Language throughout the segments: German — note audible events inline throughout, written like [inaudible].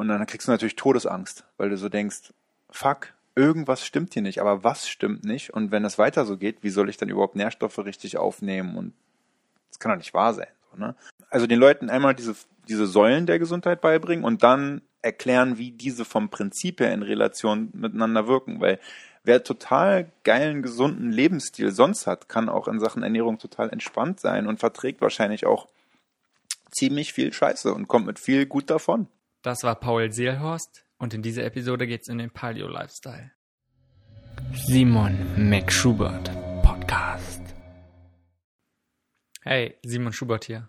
Und dann kriegst du natürlich Todesangst, weil du so denkst, fuck, irgendwas stimmt hier nicht, aber was stimmt nicht? Und wenn es weiter so geht, wie soll ich dann überhaupt Nährstoffe richtig aufnehmen? Und das kann doch nicht wahr sein. So, ne? Also den Leuten einmal diese, diese Säulen der Gesundheit beibringen und dann erklären, wie diese vom Prinzip her in Relation miteinander wirken, weil wer total geilen, gesunden Lebensstil sonst hat, kann auch in Sachen Ernährung total entspannt sein und verträgt wahrscheinlich auch ziemlich viel Scheiße und kommt mit viel gut davon. Das war Paul Seelhorst und in dieser Episode geht's in den Paleo-Lifestyle. Simon McSchubert Podcast. Hey, Simon Schubert hier.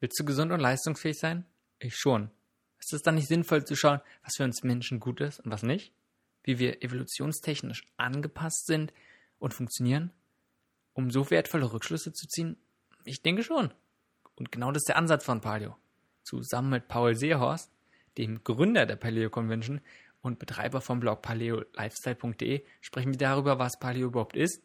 Willst du gesund und leistungsfähig sein? Ich schon. Ist es dann nicht sinnvoll zu schauen, was für uns Menschen gut ist und was nicht? Wie wir evolutionstechnisch angepasst sind und funktionieren? Um so wertvolle Rückschlüsse zu ziehen? Ich denke schon. Und genau das ist der Ansatz von Paleo. Zusammen mit Paul Seehorst, dem Gründer der Paleo Convention und Betreiber vom Blog paleolifestyle.de, sprechen wir darüber, was Paleo überhaupt ist,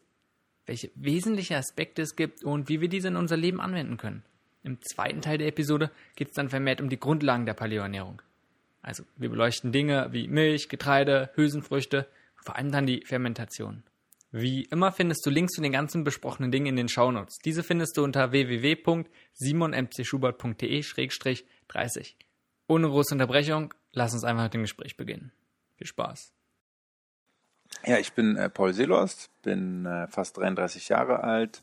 welche wesentlichen Aspekte es gibt und wie wir diese in unser Leben anwenden können. Im zweiten Teil der Episode geht es dann vermehrt um die Grundlagen der Paleoernährung. Also wir beleuchten Dinge wie Milch, Getreide, Hülsenfrüchte, vor allem dann die Fermentation. Wie immer findest du Links zu den ganzen besprochenen Dingen in den Shownotes. Diese findest du unter www.simonmcschubert.de-30. Ohne große Unterbrechung, lass uns einfach mit dem Gespräch beginnen. Viel Spaß. Ja, ich bin äh, Paul Seelost, bin äh, fast 33 Jahre alt,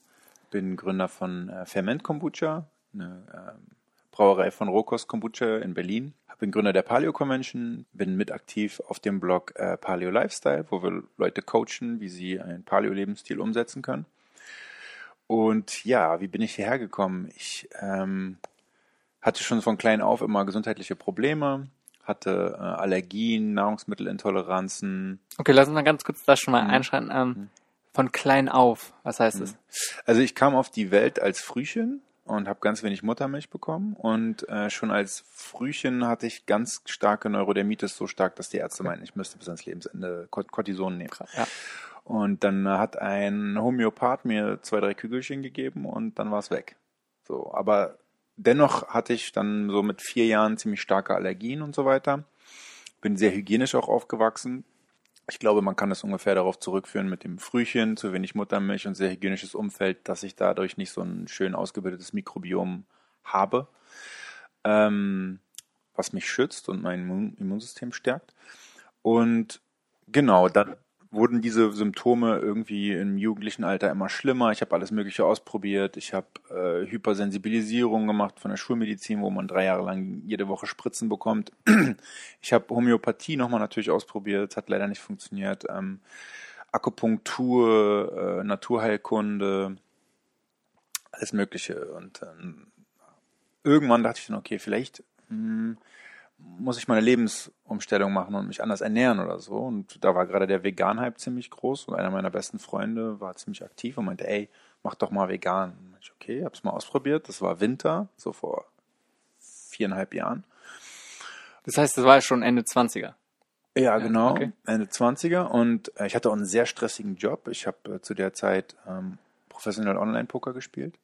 bin Gründer von äh, Ferment Kombucha, eine ähm, Brauerei von Rohkost Kombucha in Berlin. Bin Gründer der Paleo Convention, bin mit aktiv auf dem Blog äh, Paleo Lifestyle, wo wir Leute coachen, wie sie einen Paleo-Lebensstil umsetzen können. Und ja, wie bin ich hierher gekommen? Ich ähm, hatte schon von klein auf immer gesundheitliche Probleme, hatte äh, Allergien, Nahrungsmittelintoleranzen. Okay, lass uns mal ganz kurz das schon mal mhm. einschreiten. Ähm, mhm. Von klein auf, was heißt mhm. Also ich kam auf die Welt als Frühchen und habe ganz wenig Muttermilch bekommen und äh, schon als Frühchen hatte ich ganz starke Neurodermitis, so stark, dass die Ärzte meinten, ich müsste bis ans Lebensende Cortison nehmen. Ja. Und dann hat ein Homöopath mir zwei, drei Kügelchen gegeben und dann war es weg. So, aber dennoch hatte ich dann so mit vier Jahren ziemlich starke Allergien und so weiter. Bin sehr hygienisch auch aufgewachsen, ich glaube, man kann es ungefähr darauf zurückführen mit dem Frühchen, zu wenig Muttermilch und sehr hygienisches Umfeld, dass ich dadurch nicht so ein schön ausgebildetes Mikrobiom habe, ähm, was mich schützt und mein Immunsystem stärkt. Und genau, dann wurden diese Symptome irgendwie im jugendlichen Alter immer schlimmer. Ich habe alles Mögliche ausprobiert. Ich habe äh, Hypersensibilisierung gemacht von der Schulmedizin, wo man drei Jahre lang jede Woche Spritzen bekommt. [clears throat] Ich habe Homöopathie nochmal natürlich ausprobiert, hat leider nicht funktioniert. Ähm, Akupunktur, äh, Naturheilkunde, alles Mögliche. Und ähm, irgendwann dachte ich dann, okay, vielleicht mh, hm, muss ich meine Lebensumstellung machen und mich anders ernähren oder so. Und da war gerade der Vegan-Hype ziemlich groß und einer meiner besten Freunde war ziemlich aktiv und meinte, ey, mach doch mal vegan. Und ich, okay, hab's mal ausprobiert. Das war Winter, so vor viereinhalb Jahren. Das heißt, das war schon Ende 20er. Ja, genau, okay. Ende 20er. Und äh, ich hatte auch einen sehr stressigen Job. Ich habe äh, zu der Zeit ähm, professionell Online-Poker gespielt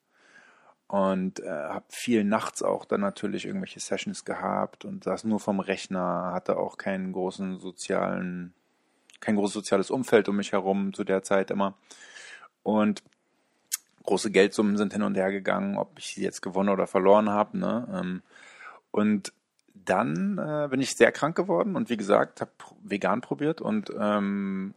und äh, habe viel nachts auch dann natürlich irgendwelche Sessions gehabt und saß nur vom Rechner, hatte auch keinen großen sozialen, kein großes soziales Umfeld um mich herum zu der Zeit immer. Und große Geldsummen sind hin und her gegangen, ob ich sie jetzt gewonnen oder verloren habe. Ne? Ähm, und dann äh, bin ich sehr krank geworden und wie gesagt, habe vegan probiert und ähm,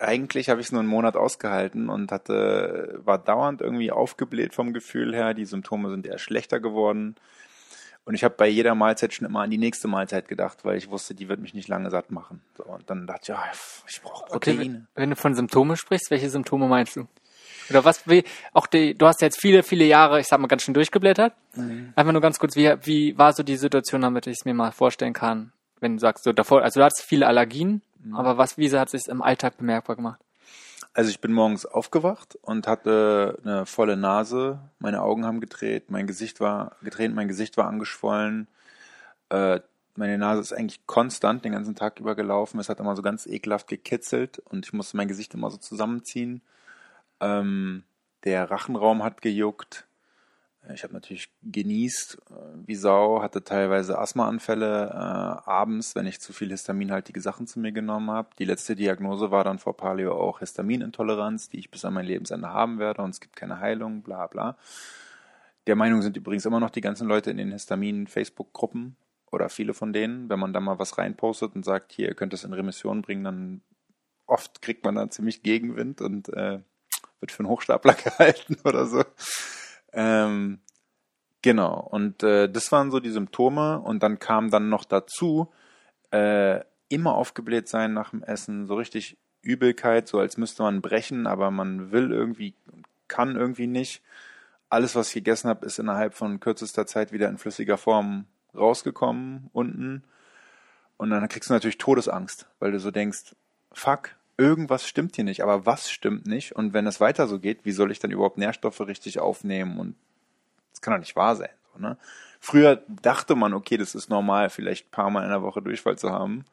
eigentlich habe ich es nur einen Monat ausgehalten und hatte, war dauernd irgendwie aufgebläht vom Gefühl her. Die Symptome sind eher schlechter geworden. Und ich habe bei jeder Mahlzeit schon immer an die nächste Mahlzeit gedacht, weil ich wusste, die wird mich nicht lange satt machen. So, und dann dachte ich, ja, ich brauche Proteine. Okay, wenn du von Symptomen sprichst, welche Symptome meinst du? Oder was, wie, auch die, du hast jetzt viele, viele Jahre, ich sag mal, ganz schön durchgeblättert. Mhm. Einfach nur ganz kurz, wie, wie war so die Situation, damit ich es mir mal vorstellen kann, wenn du sagst, so davor, also du hattest viele Allergien, Mhm. Aber was, wie hat sich im Alltag bemerkbar gemacht? Also ich bin morgens aufgewacht und hatte eine volle Nase, meine Augen haben gedreht, mein Gesicht war gedreht, mein Gesicht war angeschwollen. Äh, meine Nase ist eigentlich konstant den ganzen Tag über gelaufen. Es hat immer so ganz ekelhaft gekitzelt und ich musste mein Gesicht immer so zusammenziehen. Ähm, der Rachenraum hat gejuckt. Ich habe natürlich genießt äh, wie Sau, hatte teilweise Asthmaanfälle äh, abends, wenn ich zu viel histaminhaltige Sachen zu mir genommen habe. Die letzte Diagnose war dann vor Paleo auch Histaminintoleranz, die ich bis an mein Lebensende haben werde und es gibt keine Heilung, bla bla. Der Meinung sind übrigens immer noch die ganzen Leute in den Histamin-Facebook-Gruppen oder viele von denen. Wenn man da mal was reinpostet und sagt, hier, ihr könnt es in Remission bringen, dann oft kriegt man da ziemlich Gegenwind und äh, wird für einen Hochstapler [laughs] gehalten oder so. Ähm, genau, und äh, das waren so die Symptome und dann kam dann noch dazu, äh, immer aufgebläht sein nach dem Essen, so richtig Übelkeit, so als müsste man brechen, aber man will irgendwie, kann irgendwie nicht. Alles, was ich gegessen habe, ist innerhalb von kürzester Zeit wieder in flüssiger Form rausgekommen unten. Und dann kriegst du natürlich Todesangst, weil du so denkst, fuck, irgendwas stimmt hier nicht, aber was stimmt nicht? Und wenn es weiter so geht, wie soll ich dann überhaupt Nährstoffe richtig aufnehmen? Und das kann doch nicht wahr sein. So, ne? Früher dachte man, okay, das ist normal, vielleicht ein paar Mal in der Woche Durchfall zu haben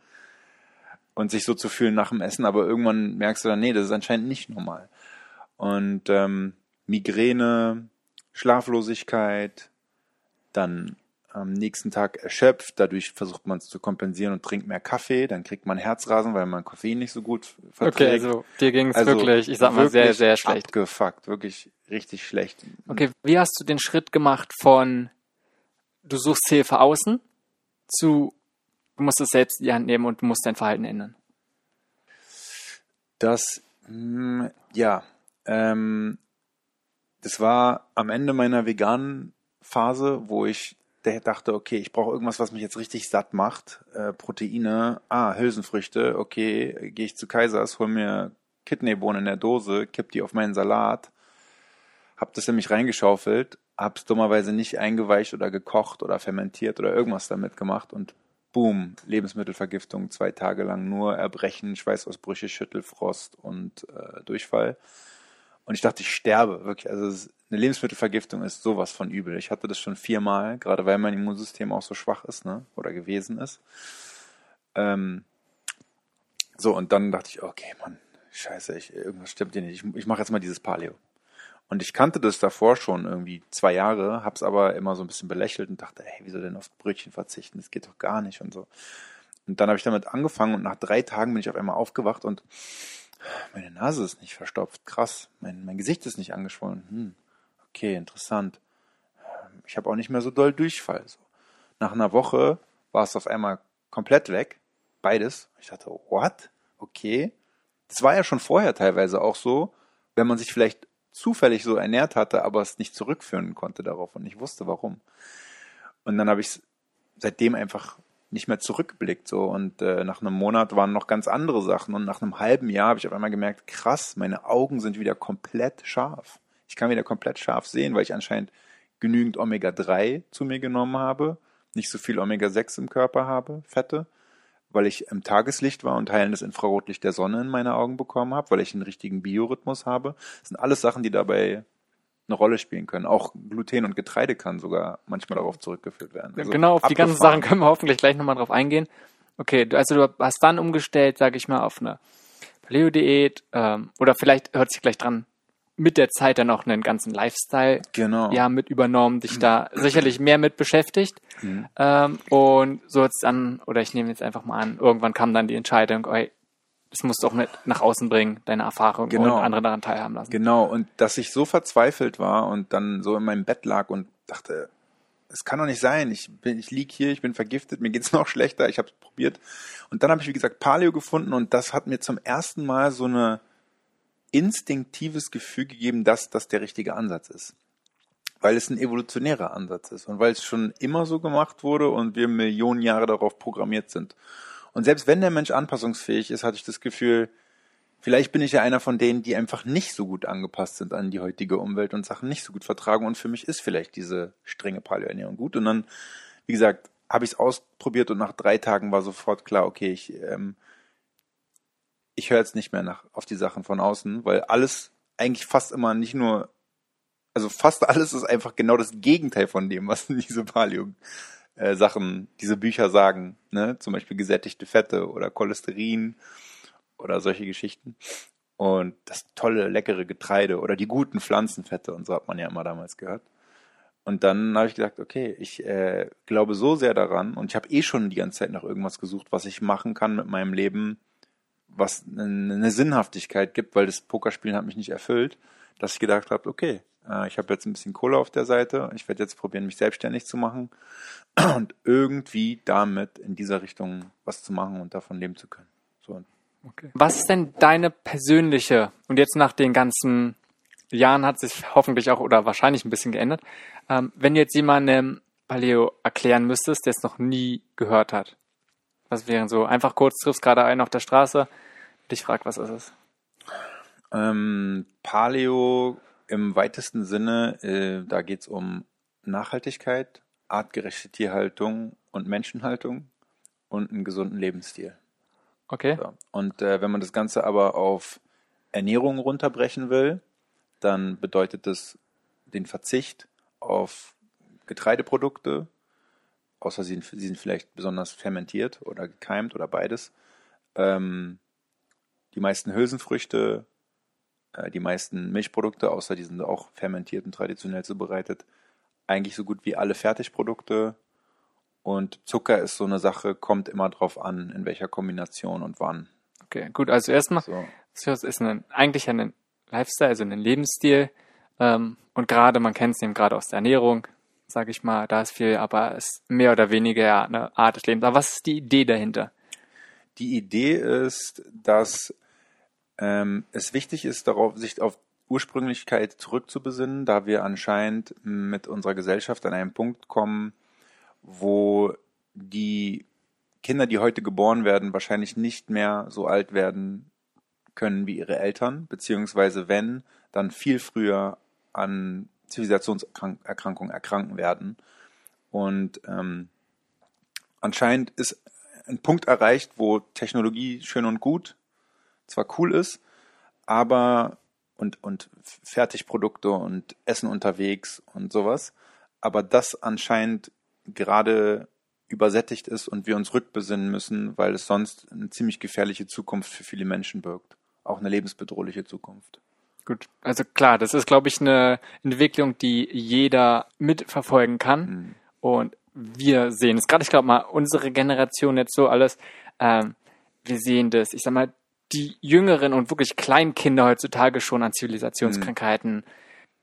und sich so zu fühlen nach dem Essen, aber irgendwann merkst du dann, nee, das ist anscheinend nicht normal. Und ähm, Migräne, Schlaflosigkeit, dann am nächsten Tag erschöpft. Dadurch versucht man es zu kompensieren und trinkt mehr Kaffee. Dann kriegt man Herzrasen, weil man Koffein nicht so gut verträgt. Okay, also dir ging es also wirklich, ich sag mal, sehr, sehr schlecht. Abgefuckt, wirklich richtig schlecht. Okay, wie hast du den Schritt gemacht von du suchst Hilfe außen zu du musst es selbst in die Hand nehmen und du musst dein Verhalten ändern? Das, mh, hm, ja, ähm, das war am Ende meiner veganen Phase, wo ich der dachte, okay, ich brauche irgendwas, was mich jetzt richtig satt macht. Äh, Proteine, ah, Hülsenfrüchte, okay, gehe ich zu Kaisers, hol mir Kidneybohnen in der Dose, kipp die auf meinen Salat, hab das nämlich reingeschaufelt, hab's dummerweise nicht eingeweicht oder gekocht oder fermentiert oder irgendwas damit gemacht und boom, Lebensmittelvergiftung, zwei Tage lang nur Erbrechen, Schweißausbrüche, Schüttelfrost und äh, Durchfall. Und ich dachte, ich sterbe, wirklich. Also eine Lebensmittelvergiftung ist sowas von übel. Ich hatte das schon viermal, gerade weil mein Immunsystem auch so schwach ist, ne? Oder gewesen ist. Ähm, so, und dann dachte ich, okay, Mann, scheiße, ich, irgendwas stimmt hier nicht. Ich, ich mache jetzt mal dieses Paleo. Und ich kannte das davor schon irgendwie zwei Jahre, hab's aber immer so ein bisschen belächelt und dachte, hey, wieso denn auf Brötchen verzichten? Das geht doch gar nicht und so. Und dann habe ich damit angefangen und nach drei Tagen bin ich auf einmal aufgewacht und meine Nase ist nicht verstopft. Krass. Mein, mein Gesicht ist nicht angeschwollen. Hm. Okay, interessant. Ich habe auch nicht mehr so doll Durchfall. So. Nach einer Woche war es auf einmal komplett weg. Beides. Ich dachte, what? Okay. Das war ja schon vorher teilweise auch so, wenn man sich vielleicht zufällig so ernährt hatte, aber es nicht zurückführen konnte darauf und ich wusste warum. Und dann habe ich es seitdem einfach nicht mehr zurückblickt so und äh, nach einem Monat waren noch ganz andere Sachen und nach einem halben Jahr habe ich auf einmal gemerkt, krass, meine Augen sind wieder komplett scharf. Ich kann wieder komplett scharf sehen, weil ich anscheinend genügend Omega 3 zu mir genommen habe, nicht so viel Omega 6 im Körper habe, Fette, weil ich im Tageslicht war und heilendes Infrarotlicht der Sonne in meine Augen bekommen habe, weil ich einen richtigen Biorhythmus habe. Das sind alles Sachen, die dabei eine Rolle spielen können. Auch Gluten und Getreide kann sogar manchmal darauf zurückgeführt werden. Also genau, auf abgefahren. die ganzen Sachen können wir hoffentlich gleich nochmal drauf eingehen. Okay, also du hast dann umgestellt, sage ich mal, auf eine Paleo-Diät ähm, oder vielleicht hört sich gleich dran, mit der Zeit dann auch einen ganzen Lifestyle genau. ja mit übernommen, dich da sicherlich mehr mit beschäftigt. Mhm. Ähm, und so jetzt dann, oder ich nehme jetzt einfach mal an, irgendwann kam dann die Entscheidung, ey, das musst du auch mit nach außen bringen, deine Erfahrung genau. und andere daran teilhaben lassen. Genau, und dass ich so verzweifelt war und dann so in meinem Bett lag und dachte, es kann doch nicht sein, ich bin, ich lieg hier, ich bin vergiftet, mir geht's [laughs] noch schlechter, ich habe es probiert. Und dann habe ich, wie gesagt, Paleo gefunden und das hat mir zum ersten Mal so eine instinktives Gefühl gegeben, dass das der richtige Ansatz ist. Weil es ein evolutionärer Ansatz ist und weil es schon immer so gemacht wurde und wir Millionen Jahre darauf programmiert sind. Und selbst wenn der Mensch anpassungsfähig ist, hatte ich das Gefühl, vielleicht bin ich ja einer von denen, die einfach nicht so gut angepasst sind an die heutige Umwelt und Sachen nicht so gut vertragen. Und für mich ist vielleicht diese strenge Paleoernährung gut. Und dann, wie gesagt, habe ich es ausprobiert und nach drei Tagen war sofort klar, okay, ich, ähm, ich höre jetzt nicht mehr nach auf die Sachen von außen, weil alles eigentlich fast immer nicht nur, also fast alles ist einfach genau das Gegenteil von dem, was [laughs] diese Paleo äh, Sachen, diese Bücher sagen, ne? Zum Beispiel gesättigte Fette oder Cholesterin oder solche Geschichten. Und das tolle, leckere Getreide oder die guten Pflanzenfette und so hat man ja immer damals gehört. Und dann habe ich gedacht, okay, ich äh, glaube so sehr daran und ich habe eh schon die ganze Zeit nach irgendwas gesucht, was ich machen kann mit meinem Leben, was eine Sinnhaftigkeit gibt, weil das Pokerspielen hat mich nicht erfüllt, dass ich gedacht habe, okay, äh, ich habe jetzt ein bisschen Kohle auf der Seite, ich werde jetzt probieren, mich selbstständig zu machen [clears throat] und irgendwie damit in dieser Richtung was zu machen und davon leben zu können. So. Okay. Was ist denn deine persönliche, und jetzt nach den ganzen Jahren hat sich hoffentlich auch oder wahrscheinlich ein bisschen geändert, ähm, wenn du jetzt jemandem Paleo erklären müsstest, der es noch nie gehört hat, was wären so? Einfach kurz triffst gerade einen auf der Straße, dich fragt, was ist es? Ähm, Paleo im weitesten Sinne, äh, da geht es um Nachhaltigkeit, artgerechte Tierhaltung und Menschenhaltung und einen gesunden Lebensstil. Okay. So. Und äh, wenn man das Ganze aber auf Ernährung runterbrechen will, dann bedeutet das den Verzicht auf Getreideprodukte, außer sie, sie sind vielleicht besonders fermentiert oder gekeimt oder beides. Ähm, die meisten Hülsenfrüchte, die meisten Milchprodukte, außer die sind auch fermentiert und traditionell zubereitet, eigentlich so gut wie alle Fertigprodukte. Und Zucker ist so eine Sache, kommt immer drauf an, in welcher Kombination und wann. Okay, gut, also erstmal, so. das ist ein, eigentlich ein Lifestyle, also ein Lebensstil. Ähm, und gerade, man kennt es eben gerade aus der Ernährung, sage ich mal, da ist viel, aber es ist mehr oder weniger eine Art des Lebens. Aber was ist die Idee dahinter? Die Idee ist, dass ähm, es wichtig ist, darauf, sich auf Ursprünglichkeit zurückzubesinnen, da wir anscheinend mit unserer Gesellschaft an einen Punkt kommen, wo die Kinder, die heute geboren werden, wahrscheinlich nicht mehr so alt werden können wie ihre Eltern, beziehungsweise wenn, dann viel früher an Zivilisationserkrankungen erkranken werden. Und ähm, anscheinend ist ein Punkt erreicht, wo Technologie schön und gut zwar cool ist, aber und, und Fertigprodukte und Essen unterwegs und sowas, aber das anscheinend gerade übersättigt ist und wir uns rückbesinnen müssen, weil es sonst eine ziemlich gefährliche Zukunft für viele Menschen birgt. Auch eine lebensbedrohliche Zukunft. Gut, also klar, das ist, glaube ich, eine Entwicklung, die jeder mitverfolgen kann. Mhm. Und wir sehen es gerade, ich glaube mal, unsere Generation jetzt so alles, ähm, wir sehen das, ich sag mal, die jüngeren und wirklich kleinen Kinder heutzutage schon an Zivilisationskrankheiten mhm.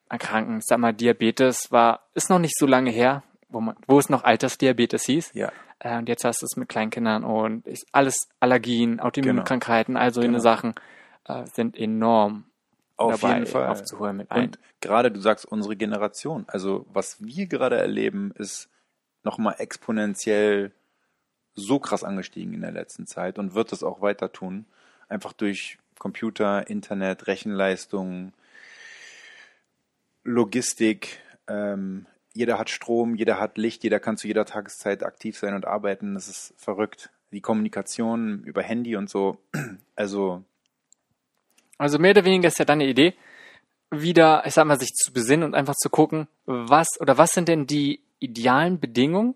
erkranken. Ich sag mal, Diabetes war, ist noch nicht so lange her, wo, man, wo es noch Altersdiabetes hieß. Ja. Äh, und jetzt hast du es mit Kleinkindern und ist alles Allergien, Autoimmunkrankheiten, genau. all solche genau. Sachen äh, sind enorm auf dabei jeden Fall. aufzuholen mit ein. Und gerade du sagst unsere Generation, also was wir gerade erleben, ist nochmal exponentiell so krass angestiegen in der letzten Zeit und wird es auch weiter tun. Einfach durch Computer, Internet, Rechenleistung, Logistik, ähm, jeder hat Strom, jeder hat Licht, jeder kann zu jeder Tageszeit aktiv sein und arbeiten. Das ist verrückt. Die Kommunikation über Handy und so. [clears throat] Also also mehr oder weniger ist ja deine Idee, wieder, ich sag mal, sich zu besinnen und einfach zu gucken, was oder was sind denn die idealen Bedingungen,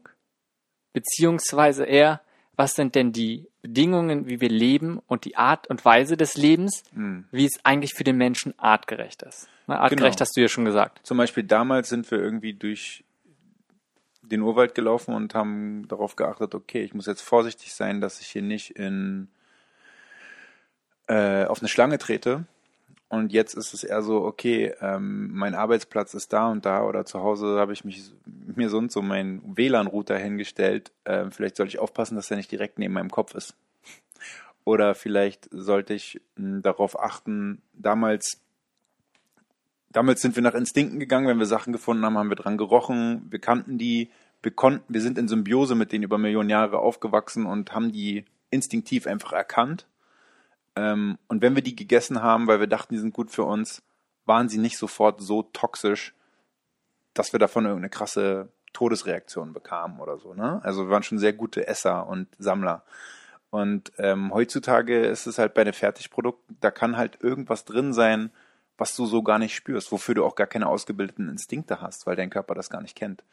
beziehungsweise eher, was sind denn die Bedingungen, wie wir leben und die Art und Weise des Lebens, mhm. wie es eigentlich für den Menschen artgerecht ist. Ne, artgerecht genau. hast du ja schon gesagt. Zum Beispiel damals sind wir irgendwie durch den Urwald gelaufen und haben darauf geachtet, okay, ich muss jetzt vorsichtig sein, dass ich hier nicht in äh, auf eine Schlange trete. Und jetzt ist es eher so, okay, ähm, mein Arbeitsplatz ist da und da oder zu Hause habe ich mich mir so und so meinen WLAN-Router hingestellt. Ähm, vielleicht sollte ich aufpassen, dass er nicht direkt neben meinem Kopf ist. Oder vielleicht sollte ich mh, hm, darauf achten, damals, damals sind wir nach Instinkten gegangen, wenn wir Sachen gefunden haben, haben wir dran gerochen, wir kannten die, wir konnten, wir sind in Symbiose mit denen über Millionen Jahre aufgewachsen und haben die instinktiv einfach erkannt ähm, und wenn wir die gegessen haben, weil wir dachten, die sind gut für uns, waren sie nicht sofort so toxisch, dass wir davon irgendeine krasse Todesreaktion bekamen oder so. Ne? Also wir waren schon sehr gute Esser und Sammler. Und ähm, heutzutage ist es halt bei den Fertigprodukten, da kann halt irgendwas drin sein, was du so gar nicht spürst, wofür du auch gar keine ausgebildeten Instinkte hast, weil dein Körper das gar nicht kennt.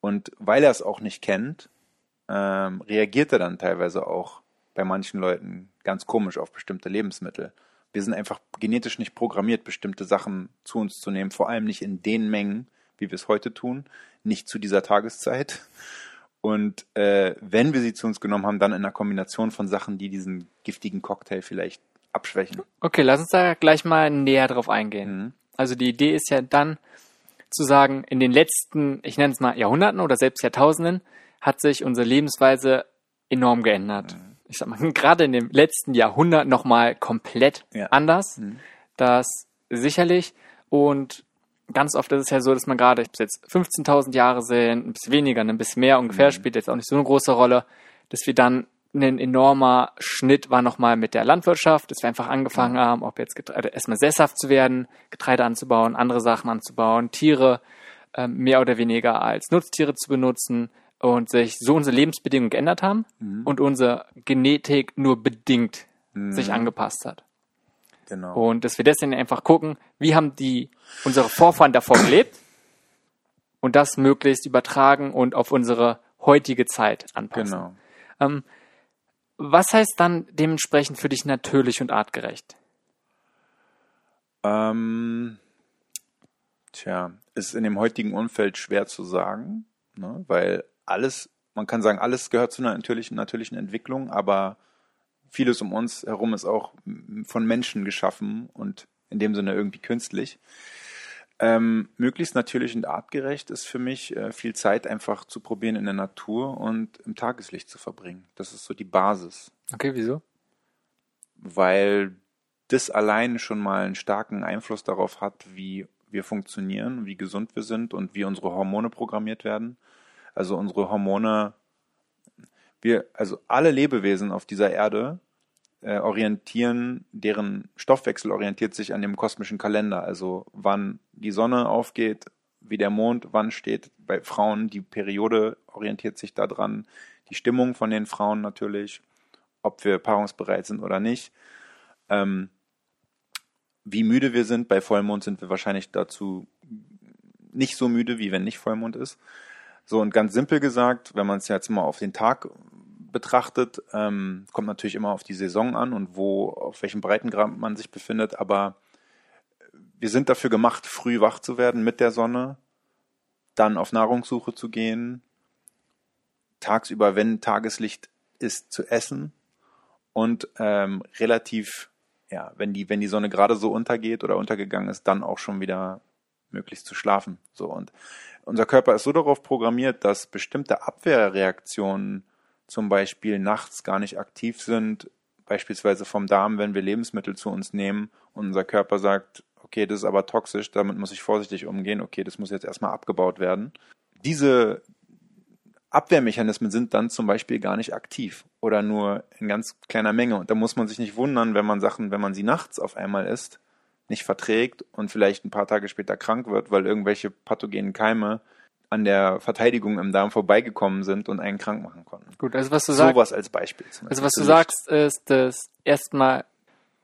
Und weil er es auch nicht kennt, ähm, reagiert er dann teilweise auch bei manchen Leuten ganz komisch auf bestimmte Lebensmittel. Wir sind einfach genetisch nicht programmiert, bestimmte Sachen zu uns zu nehmen, vor allem nicht in den Mengen, wie wir es heute tun, nicht zu dieser Tageszeit. Und äh, wenn wir sie zu uns genommen haben, dann in einer Kombination von Sachen, die diesen giftigen Cocktail vielleicht abschwächen. Okay, lass uns da gleich mal näher drauf eingehen. Mhm. Also die Idee ist ja dann zu sagen, in den letzten, ich nenne es mal Jahrhunderten oder selbst Jahrtausenden, hat sich unsere Lebensweise enorm geändert. Mhm. Ich sag mal, gerade in dem letzten Jahrhundert nochmal komplett Ja. anders. Mhm. Das sicherlich. Und ganz oft ist es ja so, dass man gerade, ob es jetzt 15.000 Jahre sind, ein bisschen weniger, ein bisschen mehr ungefähr, Mhm. spielt jetzt auch nicht so eine große Rolle, dass wir dann ein enormer Schnitt war nochmal mit der Landwirtschaft, dass wir einfach angefangen haben, ob jetzt Getreide, erstmal sesshaft zu werden, Getreide anzubauen, andere Sachen anzubauen, Tiere ähm, mehr oder weniger als Nutztiere zu benutzen und sich so unsere Lebensbedingungen geändert haben und unsere Genetik nur bedingt sich angepasst hat. Genau. Und dass wir deswegen einfach gucken, wie haben die unsere Vorfahren davor gelebt und das möglichst übertragen und auf unsere heutige Zeit anpassen. genau. Ähm, was heißt dann dementsprechend für dich natürlich und artgerecht? Ähm, tja, ist in dem heutigen Umfeld schwer zu sagen, ne? weil alles, man kann sagen, alles gehört zu einer natürlichen, natürlichen Entwicklung, aber vieles um uns herum ist auch von Menschen geschaffen und in dem Sinne irgendwie künstlich. Ähm, möglichst natürlich und artgerecht ist für mich äh, viel Zeit einfach zu probieren in der Natur und im Tageslicht zu verbringen. Das ist so die Basis Okay, wieso? weil das allein schon mal einen starken Einfluss darauf hat, wie wir funktionieren, wie gesund wir sind und wie unsere Hormone programmiert werden. Also unsere Hormone, wir, also alle Lebewesen auf dieser Erde äh, orientieren, deren Stoffwechsel orientiert sich an dem kosmischen Kalender. Also wann die Sonne aufgeht, wie der Mond, wann steht bei Frauen die Periode orientiert sich daran, die Stimmung von den Frauen natürlich, ob wir paarungsbereit sind oder nicht. Ähm, wie müde wir sind, bei Vollmond sind wir wahrscheinlich dazu nicht so müde, wie wenn nicht Vollmond ist. So und ganz simpel gesagt, wenn man es jetzt mal auf den Tag betrachtet, ähm, kommt natürlich immer auf die Saison an und wo, auf welchem Breitengrad man sich befindet, aber wir sind dafür gemacht, früh wach zu werden mit der Sonne, dann auf Nahrungssuche zu gehen, tagsüber, wenn Tageslicht ist, zu essen und ähm, relativ, ja, wenn die, wenn die Sonne gerade so untergeht oder untergegangen ist, dann auch schon wieder möglichst zu schlafen. So und unser Körper ist so darauf programmiert, dass bestimmte Abwehrreaktionen zum Beispiel nachts gar nicht aktiv sind, beispielsweise vom Darm, wenn wir Lebensmittel zu uns nehmen und unser Körper sagt, okay, das ist aber toxisch, damit muss ich vorsichtig umgehen, okay, das muss jetzt erstmal abgebaut werden. Diese Abwehrmechanismen sind dann zum Beispiel gar nicht aktiv oder nur in ganz kleiner Menge. Und da muss man sich nicht wundern, wenn man Sachen, wenn man sie nachts auf einmal isst, nicht verträgt und vielleicht ein paar Tage später krank wird, weil irgendwelche pathogenen Keime an der Verteidigung im Darm vorbeigekommen sind und einen krank machen konnten. Gut, also was du sagst, Sowas als Beispiel. zum also was du sagst, ist, dass erstmal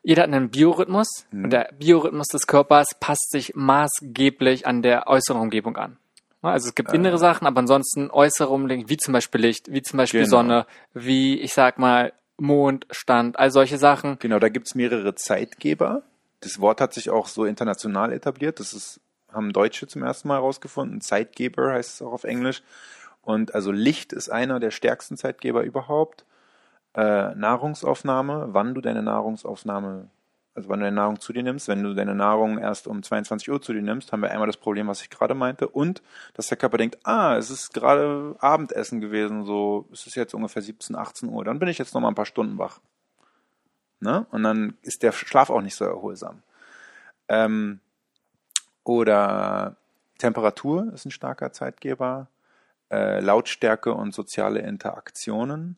jeder hat einen Biorhythmus Mhm. und der Biorhythmus des Körpers passt sich maßgeblich an der äußeren Umgebung an. Also es gibt innere Sachen, aber ansonsten äußere Umgebung, wie zum Beispiel Licht, wie zum Beispiel Genau. Sonne, wie ich sag mal Mond, Stand, all solche Sachen. Genau, da gibt's mehrere Zeitgeber. Das Wort hat sich auch so international etabliert. Das ist, haben Deutsche zum ersten Mal herausgefunden. Zeitgeber heißt es auch auf Englisch. Und also Licht ist einer der stärksten Zeitgeber überhaupt. Äh, Nahrungsaufnahme, wann du deine Nahrungsaufnahme, also wann du deine Nahrung zu dir nimmst. Wenn du deine Nahrung erst um 22 Uhr zu dir nimmst, haben wir einmal das Problem, was ich gerade meinte. Und, dass der Körper denkt, ah, es ist gerade Abendessen gewesen, so, es ist jetzt ungefähr 17, 18 Uhr, dann bin ich jetzt noch mal ein paar Stunden wach. Ne? Und dann ist der Schlaf auch nicht so erholsam. Ähm, oder Temperatur ist ein starker Zeitgeber. Äh, Lautstärke und soziale Interaktionen.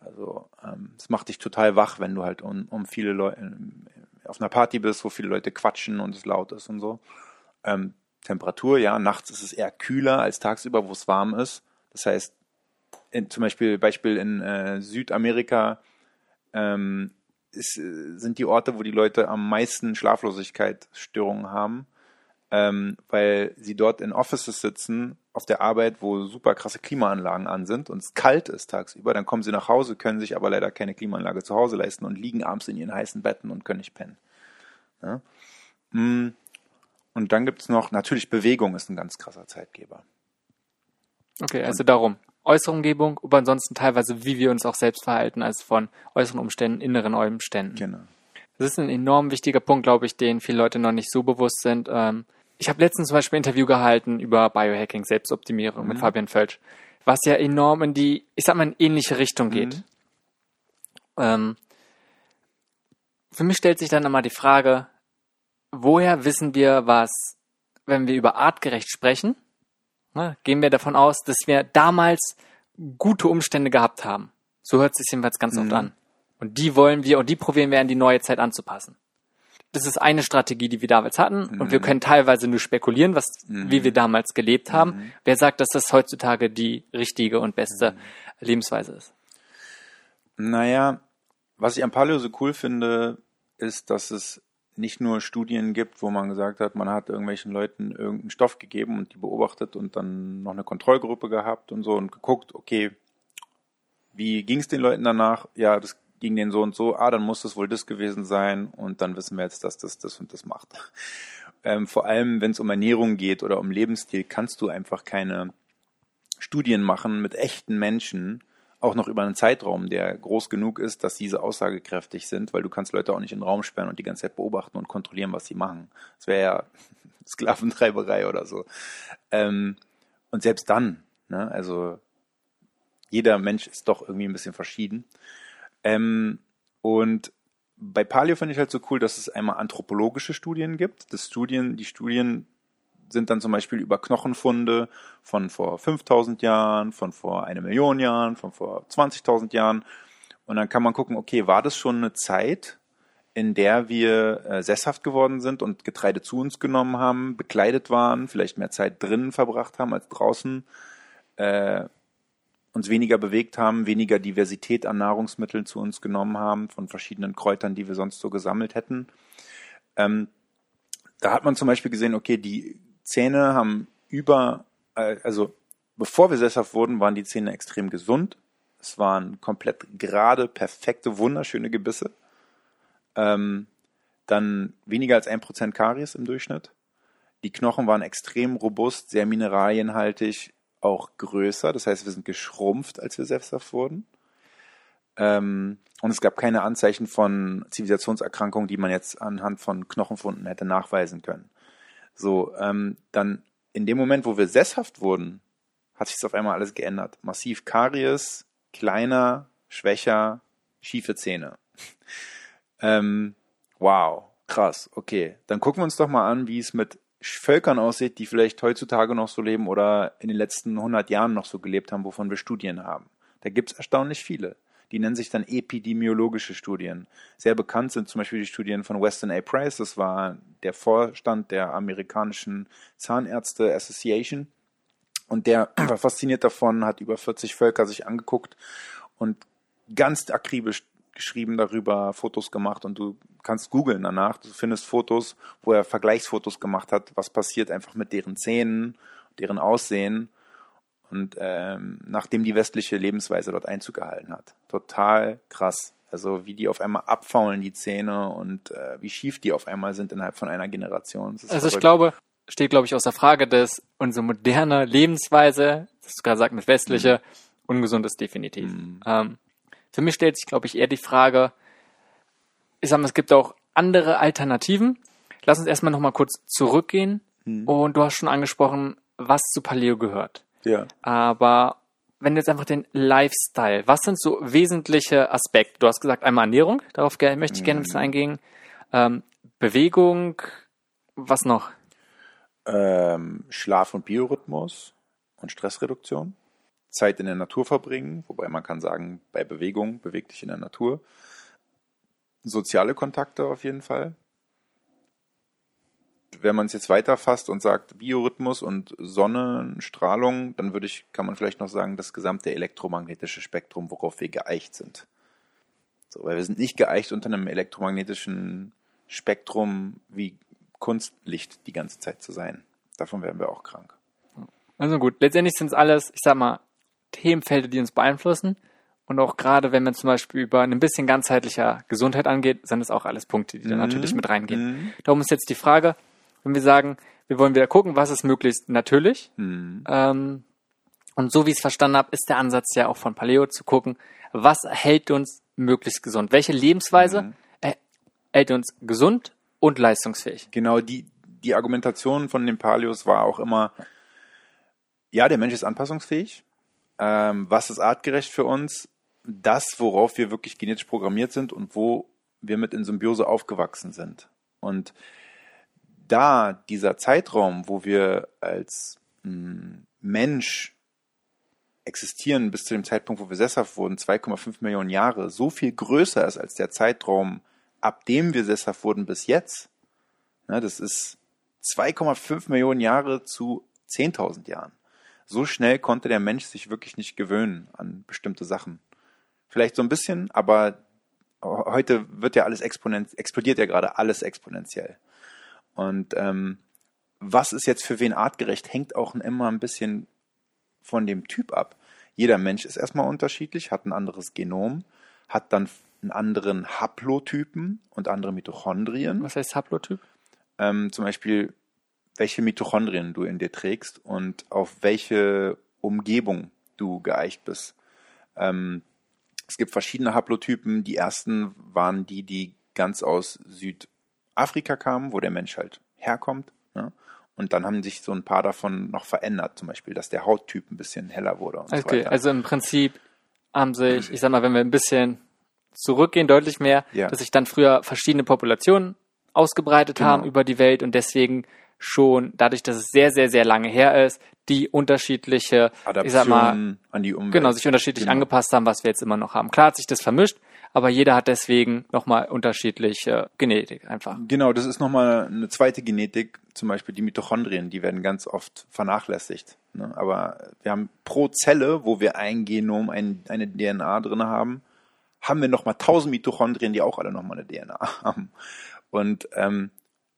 Also ähm, es macht dich total wach, wenn du halt um, um viele Leute auf einer Party bist, wo viele Leute quatschen und es laut ist und so. Ähm, Temperatur, ja, nachts ist es eher kühler als tagsüber, wo es warm ist. Das heißt, in, zum Beispiel Beispiel in äh, Südamerika ähm, ist, äh, sind die Orte, wo die Leute am meisten Schlaflosigkeitsstörungen haben, ähm, weil sie dort in Offices sitzen, auf der Arbeit, wo super krasse Klimaanlagen an sind und es kalt ist tagsüber, dann kommen sie nach Hause, können sich aber leider keine Klimaanlage zu Hause leisten und liegen abends in ihren heißen Betten und können nicht pennen. Ja? Mm. Und dann gibt's noch, natürlich Bewegung ist ein ganz krasser Zeitgeber. Okay, also darum. Äußere Umgebung, aber ansonsten teilweise, wie wir uns auch selbst verhalten, als von äußeren Umständen, inneren Umständen. Genau. Das ist ein enorm wichtiger Punkt, glaube ich, den viele Leute noch nicht so bewusst sind. Ähm, ich habe letztens zum Beispiel ein Interview gehalten über Biohacking, Selbstoptimierung Mhm. mit Fabian Völsch, was ja enorm in die, ich sag mal, in ähnliche Richtung geht. Mhm. Ähm, für mich stellt sich dann immer die Frage, woher wissen wir was, wenn wir über artgerecht sprechen? Ne, gehen wir davon aus, dass wir damals gute Umstände gehabt haben. So hört es sich jedenfalls ganz oft Mhm. an. Und die wollen wir und die probieren wir an die neue Zeit anzupassen. Das ist eine Strategie, die wir damals hatten. Und wir können teilweise nur spekulieren, was, wie wir damals gelebt haben. Wer sagt, dass das heutzutage die richtige und beste Lebensweise ist? Naja, was ich am Paleo so cool finde, ist, dass es nicht nur Studien gibt, wo man gesagt hat, man hat irgendwelchen Leuten irgendeinen Stoff gegeben und die beobachtet und dann noch eine Kontrollgruppe gehabt und so und geguckt, okay, wie ging es den Leuten danach? Ja, das ging denen so und so. Ah, dann muss das wohl das gewesen sein und dann wissen wir jetzt, dass das das und das macht. [laughs] Ähm, vor allem, wenn es um Ernährung geht oder um Lebensstil, kannst du einfach keine Studien machen mit echten Menschen, auch noch über einen Zeitraum, der groß genug ist, dass diese aussagekräftig sind, weil du kannst Leute auch nicht in den Raum sperren und die ganze Zeit beobachten und kontrollieren, was sie machen. Das wäre ja [laughs] Sklaventreiberei oder so. Ähm, und selbst dann, ne, also jeder Mensch ist doch irgendwie ein bisschen verschieden. Ähm, und bei Paleo finde ich halt so cool, dass es einmal anthropologische Studien gibt. Das Studien, die Studien sind dann zum Beispiel über Knochenfunde von vor 5000 Jahren, von vor eine Million Jahren, von vor 20.000 Jahren. Und dann kann man gucken, okay, war das schon eine Zeit, in der wir äh, sesshaft geworden sind und Getreide zu uns genommen haben, bekleidet waren, vielleicht mehr Zeit drinnen verbracht haben als draußen, äh, uns weniger bewegt haben, weniger Diversität an Nahrungsmitteln zu uns genommen haben, von verschiedenen Kräutern, die wir sonst so gesammelt hätten. Ähm, da hat man zum Beispiel gesehen, okay, die Zähne haben über, äh, also bevor wir sesshaft wurden, waren die Zähne extrem gesund. Es waren komplett gerade, perfekte, wunderschöne Gebisse. Ähm, dann weniger als ein Prozent Karies im Durchschnitt. Die Knochen waren extrem robust, sehr mineralienhaltig, auch größer. Das heißt, wir sind geschrumpft, als wir sesshaft wurden. Ähm, und es gab keine Anzeichen von Zivilisationserkrankungen, die man jetzt anhand von Knochenfunden hätte nachweisen können. So, ähm, dann in dem Moment, wo wir sesshaft wurden, hat sich auf einmal alles geändert. Massiv Karies, kleiner, schwächer, schiefe Zähne. [laughs] ähm, wow, krass, okay. Dann gucken wir uns doch mal an, wie es mit Völkern aussieht, die vielleicht heutzutage noch so leben oder in den letzten 100 Jahren noch so gelebt haben, wovon wir Studien haben. Da gibt's erstaunlich viele. Die nennen sich dann epidemiologische Studien. Sehr bekannt sind zum Beispiel die Studien von Weston A. Price. Das war der Vorstand der amerikanischen Zahnärzte Association. Und der [clears throat] war fasziniert davon, hat über 40 Völker sich angeguckt und ganz akribisch geschrieben darüber, Fotos gemacht und du kannst googeln danach. Du findest Fotos, wo er Vergleichsfotos gemacht hat, was passiert einfach mit deren Zähnen, deren Aussehen und ähm, nachdem die westliche Lebensweise dort Einzug gehalten hat. Total krass. Also wie die auf einmal abfaulen, die Zähne und äh, wie schief die auf einmal sind innerhalb von einer Generation. Also ich verrückt. glaube, steht, glaube ich, aus der Frage, dass unsere moderne Lebensweise, das du gerade sagt mit westliche, ungesund ist definitiv. Mhm. Ähm, für mich stellt sich, glaube ich, eher die Frage, ich sag mal, es gibt auch andere Alternativen. Lass uns erstmal nochmal kurz zurückgehen. Mhm. Und du hast schon angesprochen, was zu Paleo gehört. Ja. Aber wenn du jetzt einfach den Lifestyle, was sind so wesentliche Aspekte? Du hast gesagt, einmal Ernährung, darauf möchte ich gerne ein bisschen eingehen. Ähm, Bewegung, was noch? ähm, Schlaf- und Biorhythmus und Stressreduktion. Zeit in der Natur verbringen, wobei man kann sagen, bei Bewegung beweg dich in der Natur. Soziale Kontakte auf jeden Fall. Wenn man es jetzt weiterfasst und sagt Biorhythmus und Sonnenstrahlung, dann würde ich, kann man vielleicht noch sagen, das gesamte elektromagnetische Spektrum, worauf wir geeicht sind. So, weil wir sind nicht geeicht unter einem elektromagnetischen Spektrum wie Kunstlicht die ganze Zeit zu sein. Davon werden wir auch krank. Also gut, letztendlich sind es alles, ich sag mal, Themenfelder, die uns beeinflussen. Und auch gerade, wenn man zum Beispiel über ein bisschen ganzheitlicher Gesundheit angeht, sind es auch alles Punkte, die da Mhm. natürlich mit reingehen. Mhm. Darum ist jetzt die Frage, wenn wir sagen, wir wollen wieder gucken, was ist möglichst natürlich. Hm. Ähm, und so wie ich es verstanden habe, ist der Ansatz ja auch von Paleo zu gucken, was hält uns möglichst gesund? Welche Lebensweise Mhm. äh, hält uns gesund und leistungsfähig? Genau, die, die Argumentation von den Paleos war auch immer, ja, der Mensch ist anpassungsfähig. Ähm, was ist artgerecht für uns? Das, worauf wir wirklich genetisch programmiert sind und wo wir mit in Symbiose aufgewachsen sind. Und da dieser Zeitraum, wo wir als mh, Mensch existieren bis zu dem Zeitpunkt, wo wir sesshaft wurden, 2,5 Millionen Jahre, so viel größer ist als der Zeitraum, ab dem wir sesshaft wurden bis jetzt. Ne, das ist 2,5 Millionen Jahre zu 10.000 Jahren. So schnell konnte der Mensch sich wirklich nicht gewöhnen an bestimmte Sachen. Vielleicht so ein bisschen, aber heute wird ja alles exponent, explodiert ja gerade alles exponentiell. Und ähm, was ist jetzt für wen artgerecht, hängt auch immer ein bisschen von dem Typ ab. Jeder Mensch ist erstmal unterschiedlich, hat ein anderes Genom, hat dann einen anderen Haplotypen und andere Mitochondrien. Was heißt Haplotyp? Ähm, zum Beispiel, welche Mitochondrien du in dir trägst und auf welche Umgebung du geeicht bist. Ähm, es gibt verschiedene Haplotypen. Die ersten waren die, die ganz aus Südafrika kamen, wo der Mensch halt herkommt. Ne? Und dann haben sich so ein paar davon noch verändert, zum Beispiel, dass der Hauttyp ein bisschen heller wurde. Und so Okay, weiter. also im Prinzip haben sich, ich sag mal, wenn wir ein bisschen zurückgehen, deutlich mehr, Ja. dass sich dann früher verschiedene Populationen ausgebreitet Genau. haben über die Welt und deswegen schon, dadurch, dass es sehr, sehr, sehr lange her ist, die unterschiedliche, ich sag mal, Adaption an die Umwelt. genau, sich unterschiedlich Genau. angepasst haben, was wir jetzt immer noch haben. Klar hat sich das vermischt, aber jeder hat deswegen nochmal unterschiedliche Genetik einfach. Genau, das ist nochmal eine zweite Genetik, zum Beispiel die Mitochondrien, die werden ganz oft vernachlässigt. Ne? Aber wir haben pro Zelle, wo wir ein Genom, ein, eine DNA drin haben, haben wir nochmal tausend Mitochondrien, die auch alle nochmal eine DNA [laughs] haben. Und ähm,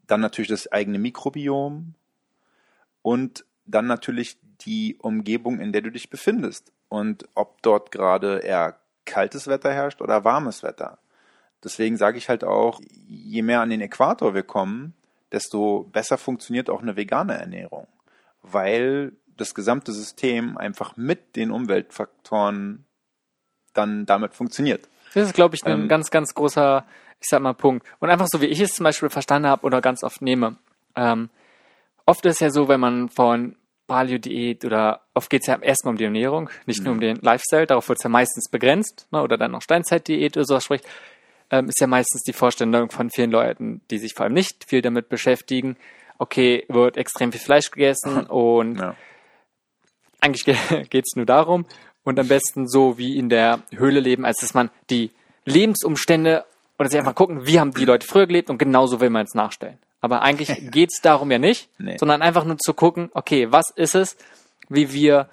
dann natürlich das eigene Mikrobiom und dann natürlich die Umgebung, in der du dich befindest. Und ob dort gerade eher kaltes Wetter herrscht oder warmes Wetter. Deswegen sage ich halt auch, je mehr an den Äquator wir kommen, desto besser funktioniert auch eine vegane Ernährung. Weil das gesamte System einfach mit den Umweltfaktoren dann damit funktioniert. Das ist, glaube ich, ein Ähm, ganz, ganz großer, ich sag mal, Punkt. Und einfach so, wie ich es zum Beispiel verstanden habe oder ganz oft nehme. Ähm, oft ist ja so, wenn man von Paleo-Diät oder oft geht es ja erstmal um die Ernährung, nicht nur um den Lifestyle, darauf wird es ja meistens begrenzt, ne, oder dann noch Steinzeit-Diät oder sowas spricht, ähm, ist ja meistens die Vorstellung von vielen Leuten, die sich vor allem nicht viel damit beschäftigen. Okay, wird extrem viel Fleisch gegessen [laughs] und Ja. eigentlich [laughs] geht es nur darum und am besten so wie in der Höhle leben, als dass man die Lebensumstände oder sich einfach gucken, wie haben die Leute früher gelebt und genauso will man es nachstellen. Aber eigentlich [laughs] geht es darum ja nicht, Nee. sondern einfach nur zu gucken, okay, was ist es, wie wir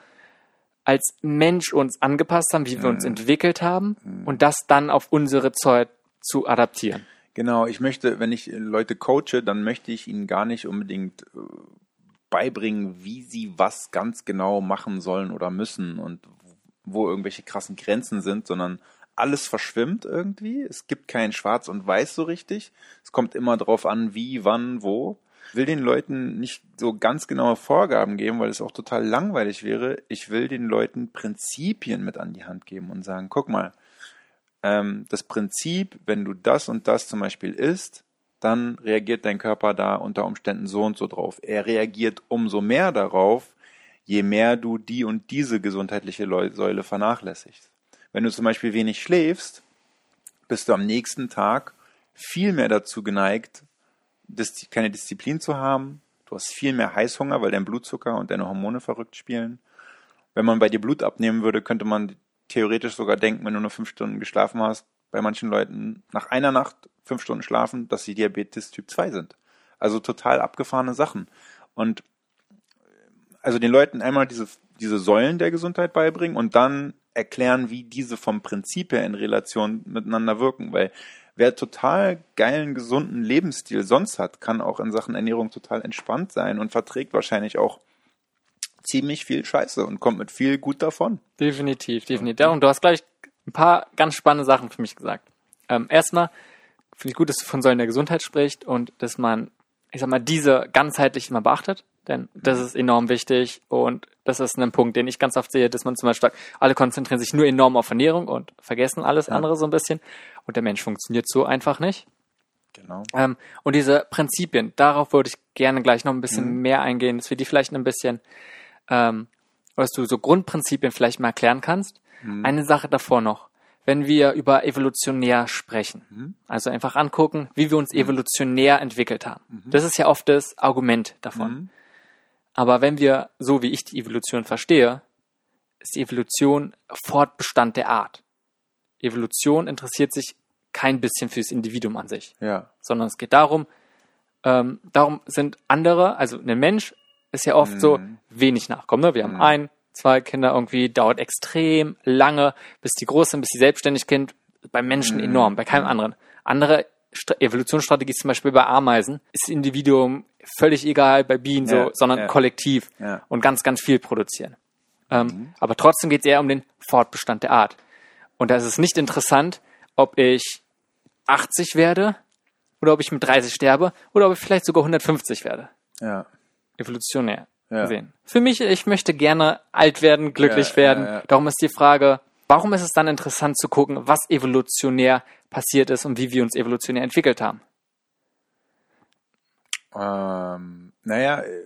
als Mensch uns angepasst haben, wie wir Mhm. uns entwickelt haben und das dann auf unsere Zeit zu adaptieren. Genau, ich möchte, wenn ich Leute coache, dann möchte ich ihnen gar nicht unbedingt äh, beibringen, wie sie was ganz genau machen sollen oder müssen und wo irgendwelche krassen Grenzen sind, sondern alles verschwimmt irgendwie. Es gibt kein Schwarz und Weiß so richtig. Es kommt immer drauf an, wie, wann, wo. Will den Leuten nicht so ganz genaue Vorgaben geben, weil es auch total langweilig wäre. Ich will den Leuten Prinzipien mit an die Hand geben und sagen, guck mal, ähm, das Prinzip, wenn du das und das zum Beispiel isst, dann reagiert dein Körper da unter Umständen so und so drauf. Er reagiert umso mehr darauf, je mehr du die und diese gesundheitliche Säule vernachlässigst. Wenn du zum Beispiel wenig schläfst, bist du am nächsten Tag viel mehr dazu geneigt, keine Disziplin zu haben. Du hast viel mehr Heißhunger, weil dein Blutzucker und deine Hormone verrückt spielen. Wenn man bei dir Blut abnehmen würde, könnte man theoretisch sogar denken, wenn du nur fünf Stunden geschlafen hast, bei manchen Leuten nach einer Nacht fünf Stunden schlafen, dass sie Diabetes Typ 2 sind. Also total abgefahrene Sachen. Und also den Leuten einmal diese, diese Säulen der Gesundheit beibringen und dann erklären, wie diese vom Prinzip her in Relation miteinander wirken. Weil wer total geilen, gesunden Lebensstil sonst hat, kann auch in Sachen Ernährung total entspannt sein und verträgt wahrscheinlich auch ziemlich viel Scheiße und kommt mit viel gut davon. Definitiv, definitiv. Und du hast gleich ein paar ganz spannende Sachen für mich gesagt. Ähm, erstmal finde ich gut, dass du von Säulen der Gesundheit sprichst und dass man ich sag mal, diese ganzheitlich immer beachtet, denn das ist enorm wichtig und das ist ein Punkt, den ich ganz oft sehe, dass man zum Beispiel sagt, alle konzentrieren sich nur enorm auf Ernährung und vergessen alles Ja. andere so ein bisschen und der Mensch funktioniert so einfach nicht. Genau. Ähm, und diese Prinzipien, darauf würde ich gerne gleich noch ein bisschen Mhm. mehr eingehen, dass wir die vielleicht ein bisschen, ähm, dass du so Grundprinzipien vielleicht mal erklären kannst. Mhm. Eine Sache davor noch. Wenn wir über evolutionär sprechen, Mhm. also einfach angucken, wie wir uns evolutionär entwickelt haben. Das ist ja oft das Argument davon. Mhm. Aber wenn wir, so wie ich die Evolution verstehe, ist die Evolution Fortbestand der Art. Evolution interessiert sich kein bisschen fürs Individuum an sich Ja. sondern es geht darum, ähm, darum sind andere, also ein Mensch ist ja oft so Mhm. wenig Nachkommen. Ne? Wir haben Mhm. ein, zwei Kinder irgendwie, dauert extrem lange, bis die groß sind, bis sie selbstständig sind. Beim Menschen Mhm. enorm, bei keinem anderen. Andere St Evolutionsstrategie zum Beispiel bei Ameisen ist das Individuum völlig egal, bei Bienen so, Ja, sondern ja. kollektiv Ja. und ganz, ganz viel produzieren. Ähm, Mhm. Aber trotzdem geht es eher um den Fortbestand der Art. Und da ist es nicht interessant, ob ich 80 werde oder ob ich mit 30 sterbe oder ob ich vielleicht sogar 150 werde. Ja. Evolutionär Ja. gesehen. Für mich, ich möchte gerne alt werden, glücklich werden. Darum ist die Frage, warum ist es dann interessant zu gucken, was evolutionär passiert ist und wie wir uns evolutionär entwickelt haben? Ähm, naja, äh,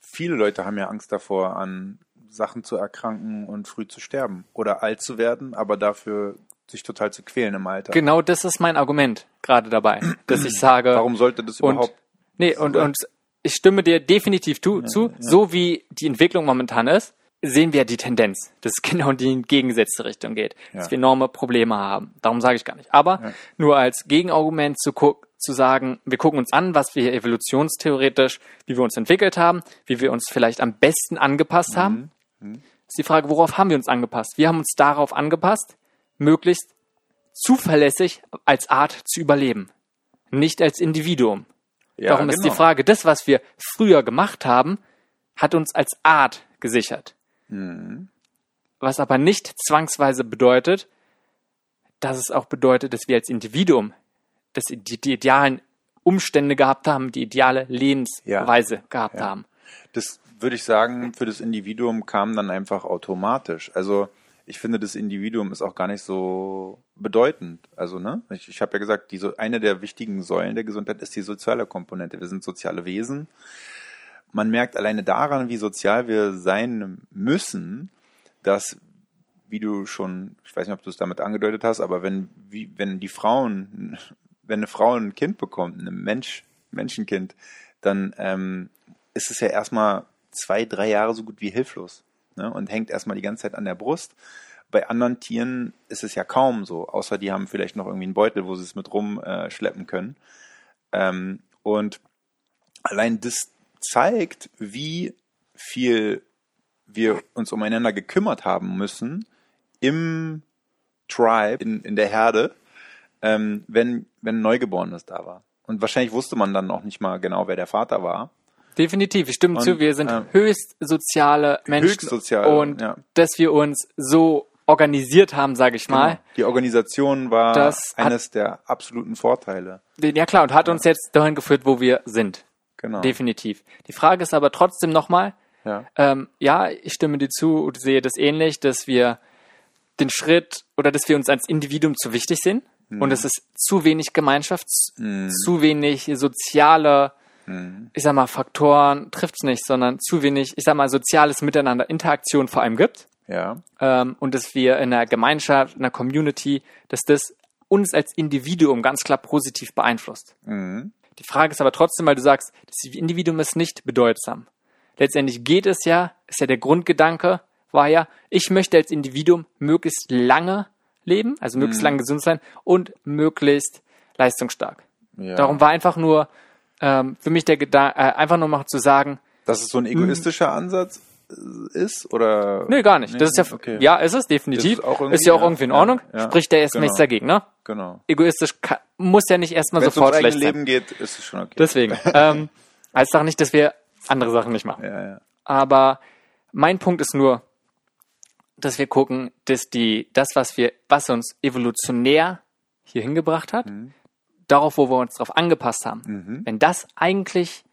viele Leute haben ja Angst davor, an Sachen zu erkranken und früh zu sterben oder alt zu werden, aber dafür sich total zu quälen im Alter. Genau das ist mein Argument gerade dabei, dass ich sage, Warum sollte das Und- überhaupt? Nee, und, und ich stimme dir definitiv zu. So wie die Entwicklung momentan ist, sehen wir die Tendenz, dass es genau in die entgegengesetzte Richtung geht, dass Ja. wir enorme Probleme haben. Darum sage ich gar nicht. Aber Ja. nur als Gegenargument zu, zu sagen, wir gucken uns an, was wir hier evolutionstheoretisch, wie wir uns entwickelt haben, wie wir uns vielleicht am besten angepasst haben. Ist die Frage, worauf haben wir uns angepasst? Wir haben uns darauf angepasst, möglichst zuverlässig als Art zu überleben, nicht als Individuum. Ja, Darum ist die genau. Frage, das, was wir früher gemacht haben, hat uns als Art gesichert. Mhm. Was aber nicht zwangsweise bedeutet, dass es auch bedeutet, dass wir als Individuum dass die, die idealen Umstände gehabt haben, die ideale Lebensweise gehabt Ja. haben. Das würde ich sagen, für das Individuum kam dann einfach automatisch. Also ich finde, das Individuum ist auch gar nicht so bedeutend. Also, ne? Ich, ich habe ja gesagt, die, eine der wichtigen Säulen der Gesundheit ist die soziale Komponente. Wir sind soziale Wesen. Man merkt alleine daran, wie sozial wir sein müssen, dass, wie du schon, ich weiß nicht, ob du es damit angedeutet hast, aber wenn, wie, wenn die Frauen, wenn eine Frau ein Kind bekommt, ein Mensch, Menschenkind, dann ähm, ist es ja erstmal zwei, drei Jahre so gut wie hilflos ne? und hängt erstmal die ganze Zeit an der Brust. Bei anderen Tieren ist es ja kaum so, außer die haben vielleicht noch irgendwie einen Beutel, wo sie es mit rumschleppen äh, können. Ähm, und allein das zeigt, wie viel wir uns umeinander gekümmert haben müssen im Tribe, in, in der Herde, ähm, wenn, wenn ein Neugeborenes da war. Und wahrscheinlich wusste man dann auch nicht mal genau, wer der Vater war. Definitiv, ich stimme Und, zu, wir sind ähm, höchst soziale Menschen höchstsozial, und ja. dass wir uns so organisiert haben, sage ich mal, Genau. Die Organisation war Das hat- eines der absoluten Vorteile. ja klar, und hat uns jetzt dahin geführt, wo wir sind. Genau. Definitiv. Die Frage ist aber trotzdem nochmal, Ja. ähm, ja, ich stimme dir zu und sehe das ähnlich, dass wir den Schritt oder dass wir uns als Individuum zu wichtig sind und es ist zu wenig Gemeinschaft, Mhm. zu wenig soziale, Mhm. ich sag mal, Faktoren trifft's nicht, sondern zu wenig, ich sag mal, soziales Miteinander, Interaktion vor allem gibt Ja. ähm, und dass wir in einer Gemeinschaft, in einer Community, dass das uns als Individuum ganz klar positiv beeinflusst. Mhm. Die Frage ist aber trotzdem, weil du sagst, das Individuum ist nicht bedeutsam. Letztendlich geht es ja, ist ja der Grundgedanke, war ja, ich möchte als Individuum möglichst lange leben, also möglichst lange gesund sein und möglichst leistungsstark. ja. Darum war einfach nur ähm, für mich der Gedanke, äh, einfach nur mal zu sagen, Dass es so ein egoistischer Ansatz ist? Oder? nee, gar nicht. Nee, das ist ja, okay. ja, ist es definitiv. Ist auch ist ja auch ja, irgendwie in ja, Ordnung. ja, Spricht der erstmal genau. nichts dagegen, ne? Genau. Egoistisch kann, muss ja nicht erstmal Wenn es sofort schlecht sein. Leben geht, ist es schon okay. Deswegen. [laughs] ähm, heißt auch nicht, dass wir andere Sachen nicht machen. ja, ja. Aber mein Punkt ist nur, dass wir gucken, dass die, das, was wir, was uns evolutionär hier hingebracht hat, darauf, wo wir uns darauf angepasst haben, Mhm. wenn das eigentlich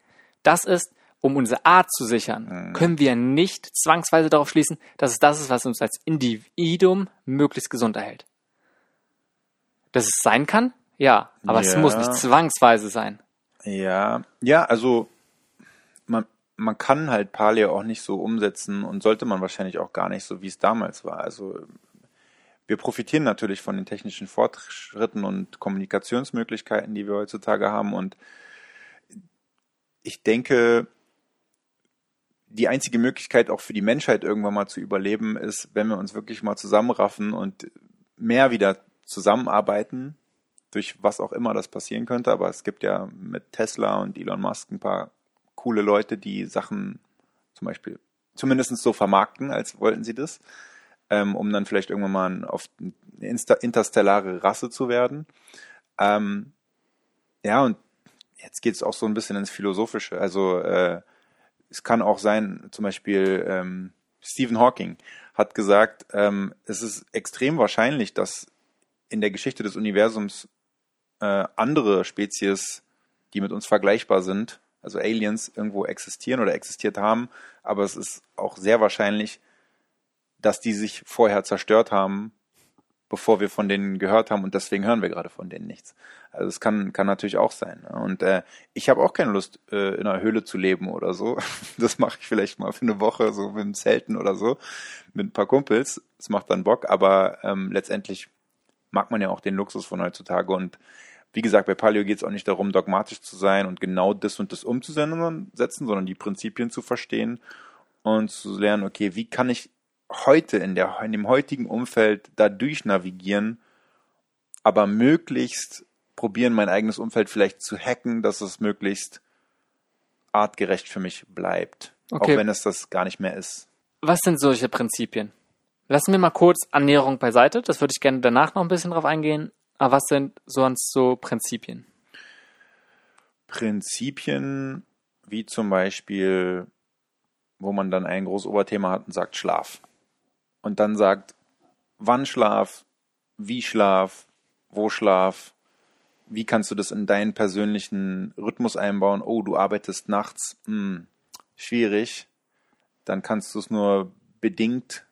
das ist, um unsere Art zu sichern, Mhm. können wir nicht zwangsweise darauf schließen, dass es das ist, was uns als Individuum möglichst gesund erhält. Dass es sein kann? Ja, aber es Ja. muss nicht zwangsweise sein. Ja, ja, also man, man kann halt Paleo auch nicht so umsetzen und sollte man wahrscheinlich auch gar nicht so, wie es damals war. Also wir profitieren natürlich von den technischen Fortschritten und Kommunikationsmöglichkeiten, die wir heutzutage haben. Und ich denke, die einzige Möglichkeit auch für die Menschheit irgendwann mal zu überleben ist, wenn wir uns wirklich mal zusammenraffen und mehr wieder zusammenarbeiten, durch was auch immer das passieren könnte. Aber es gibt ja mit Tesla und Elon Musk ein paar coole Leute, die Sachen zum Beispiel zumindest so vermarkten, als wollten sie das, ähm, um dann vielleicht irgendwann mal auf eine interstellare Rasse zu werden. Ähm, ja, und jetzt geht es auch so ein bisschen ins Philosophische. Also äh, es kann auch sein, zum Beispiel ähm, Stephen Hawking hat gesagt, ähm, es ist extrem wahrscheinlich, dass in der Geschichte des Universums äh, andere Spezies, die mit uns vergleichbar sind, also Aliens, irgendwo existieren oder existiert haben, aber es ist auch sehr wahrscheinlich, dass die sich vorher zerstört haben, bevor wir von denen gehört haben und deswegen hören wir gerade von denen nichts. Also es kann, kann natürlich auch sein. Ne? Und äh, ich habe auch keine Lust, äh, in einer Höhle zu leben oder so. [laughs] Das mache ich vielleicht mal für eine Woche, so mit dem Zelten oder so, mit ein paar Kumpels. Das macht dann Bock, aber ähm, letztendlich mag man ja auch den Luxus von heutzutage und wie gesagt, bei Paleo geht es auch nicht darum, dogmatisch zu sein und genau das und das umzusetzen, sondern die Prinzipien zu verstehen und zu lernen, okay, wie kann ich heute in, der, in dem heutigen Umfeld da durchnavigieren, aber möglichst probieren, mein eigenes Umfeld vielleicht zu hacken, dass es möglichst artgerecht für mich bleibt. Okay. Auch wenn es das gar nicht mehr ist. Was sind solche Prinzipien? Lassen wir mal kurz Annäherung beiseite. Das würde ich gerne danach noch ein bisschen drauf eingehen. Aber was sind sonst so Prinzipien? Prinzipien wie zum Beispiel, wo man dann ein großes Oberthema hat und sagt Schlaf. Und dann sagt, wann Schlaf, wie Schlaf, wo Schlaf, wie kannst du das in deinen persönlichen Rhythmus einbauen? Oh, du arbeitest nachts, hm, schwierig. Dann kannst du es nur bedingt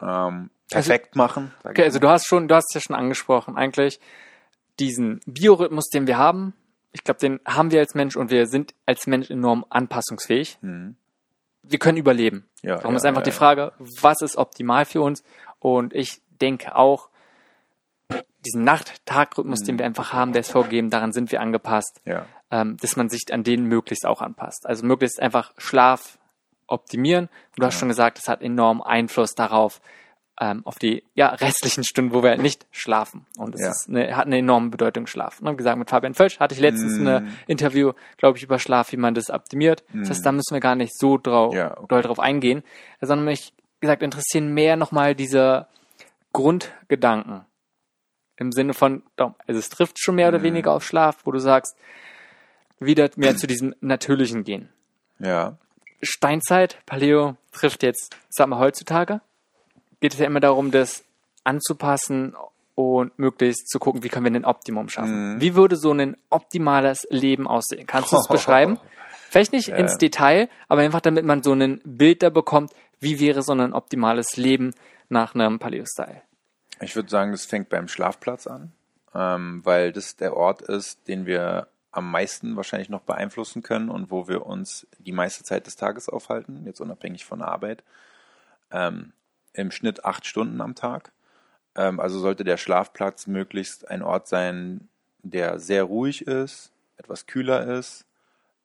ähm, perfekt machen. sag Okay, also du hast schon, du hast es ja schon angesprochen, eigentlich diesen Biorhythmus, den wir haben. Ich glaube, den haben wir als Mensch und wir sind als Mensch enorm anpassungsfähig. Mhm. Wir können überleben. Ja, Darum ja, ist einfach ja, die. Frage, was ist optimal für uns? Und ich denke auch, diesen Nacht-Tag-Rhythmus, den wir einfach haben, der ist vorgegeben, daran sind wir angepasst, Ja. ähm, dass man sich an den möglichst auch anpasst. Also möglichst einfach Schlaf optimieren. Und du hast schon gesagt, das hat enorm Einfluss darauf, ähm, auf die ja, restlichen Stunden, wo wir nicht schlafen. Und es Ja. ist eine, hat eine enorme Bedeutung, Schlaf. Und wie gesagt, mit Fabian Völsch hatte ich letztens Mm. ein Interview, glaube ich, über Schlaf, wie man das optimiert. Das heißt, da müssen wir gar nicht so drau Ja, okay. doll drauf eingehen, sondern mich, gesagt, interessieren mehr nochmal diese Grundgedanken. Im Sinne von, also es trifft schon mehr oder Mhm. weniger auf Schlaf, wo du sagst, wieder mehr zu diesem Natürlichen gehen. Ja. Steinzeit, Paleo trifft jetzt, sag mal, heutzutage, geht es ja immer darum, das anzupassen und möglichst zu gucken, wie können wir ein Optimum schaffen. Mhm. Wie würde so ein optimales Leben aussehen? Kannst du es [laughs] beschreiben? Vielleicht nicht Ja. ins Detail, aber einfach damit man so ein Bild da bekommt, wie wäre so ein optimales Leben nach einem Paleo-Style. Ich würde sagen, das fängt beim Schlafplatz an, ähm, weil das der Ort ist, den wir am meisten wahrscheinlich noch beeinflussen können und wo wir uns die meiste Zeit des Tages aufhalten, jetzt unabhängig von der Arbeit. Ähm, Im Schnitt acht Stunden am Tag. Ähm, also sollte der Schlafplatz möglichst ein Ort sein, der sehr ruhig ist, etwas kühler ist,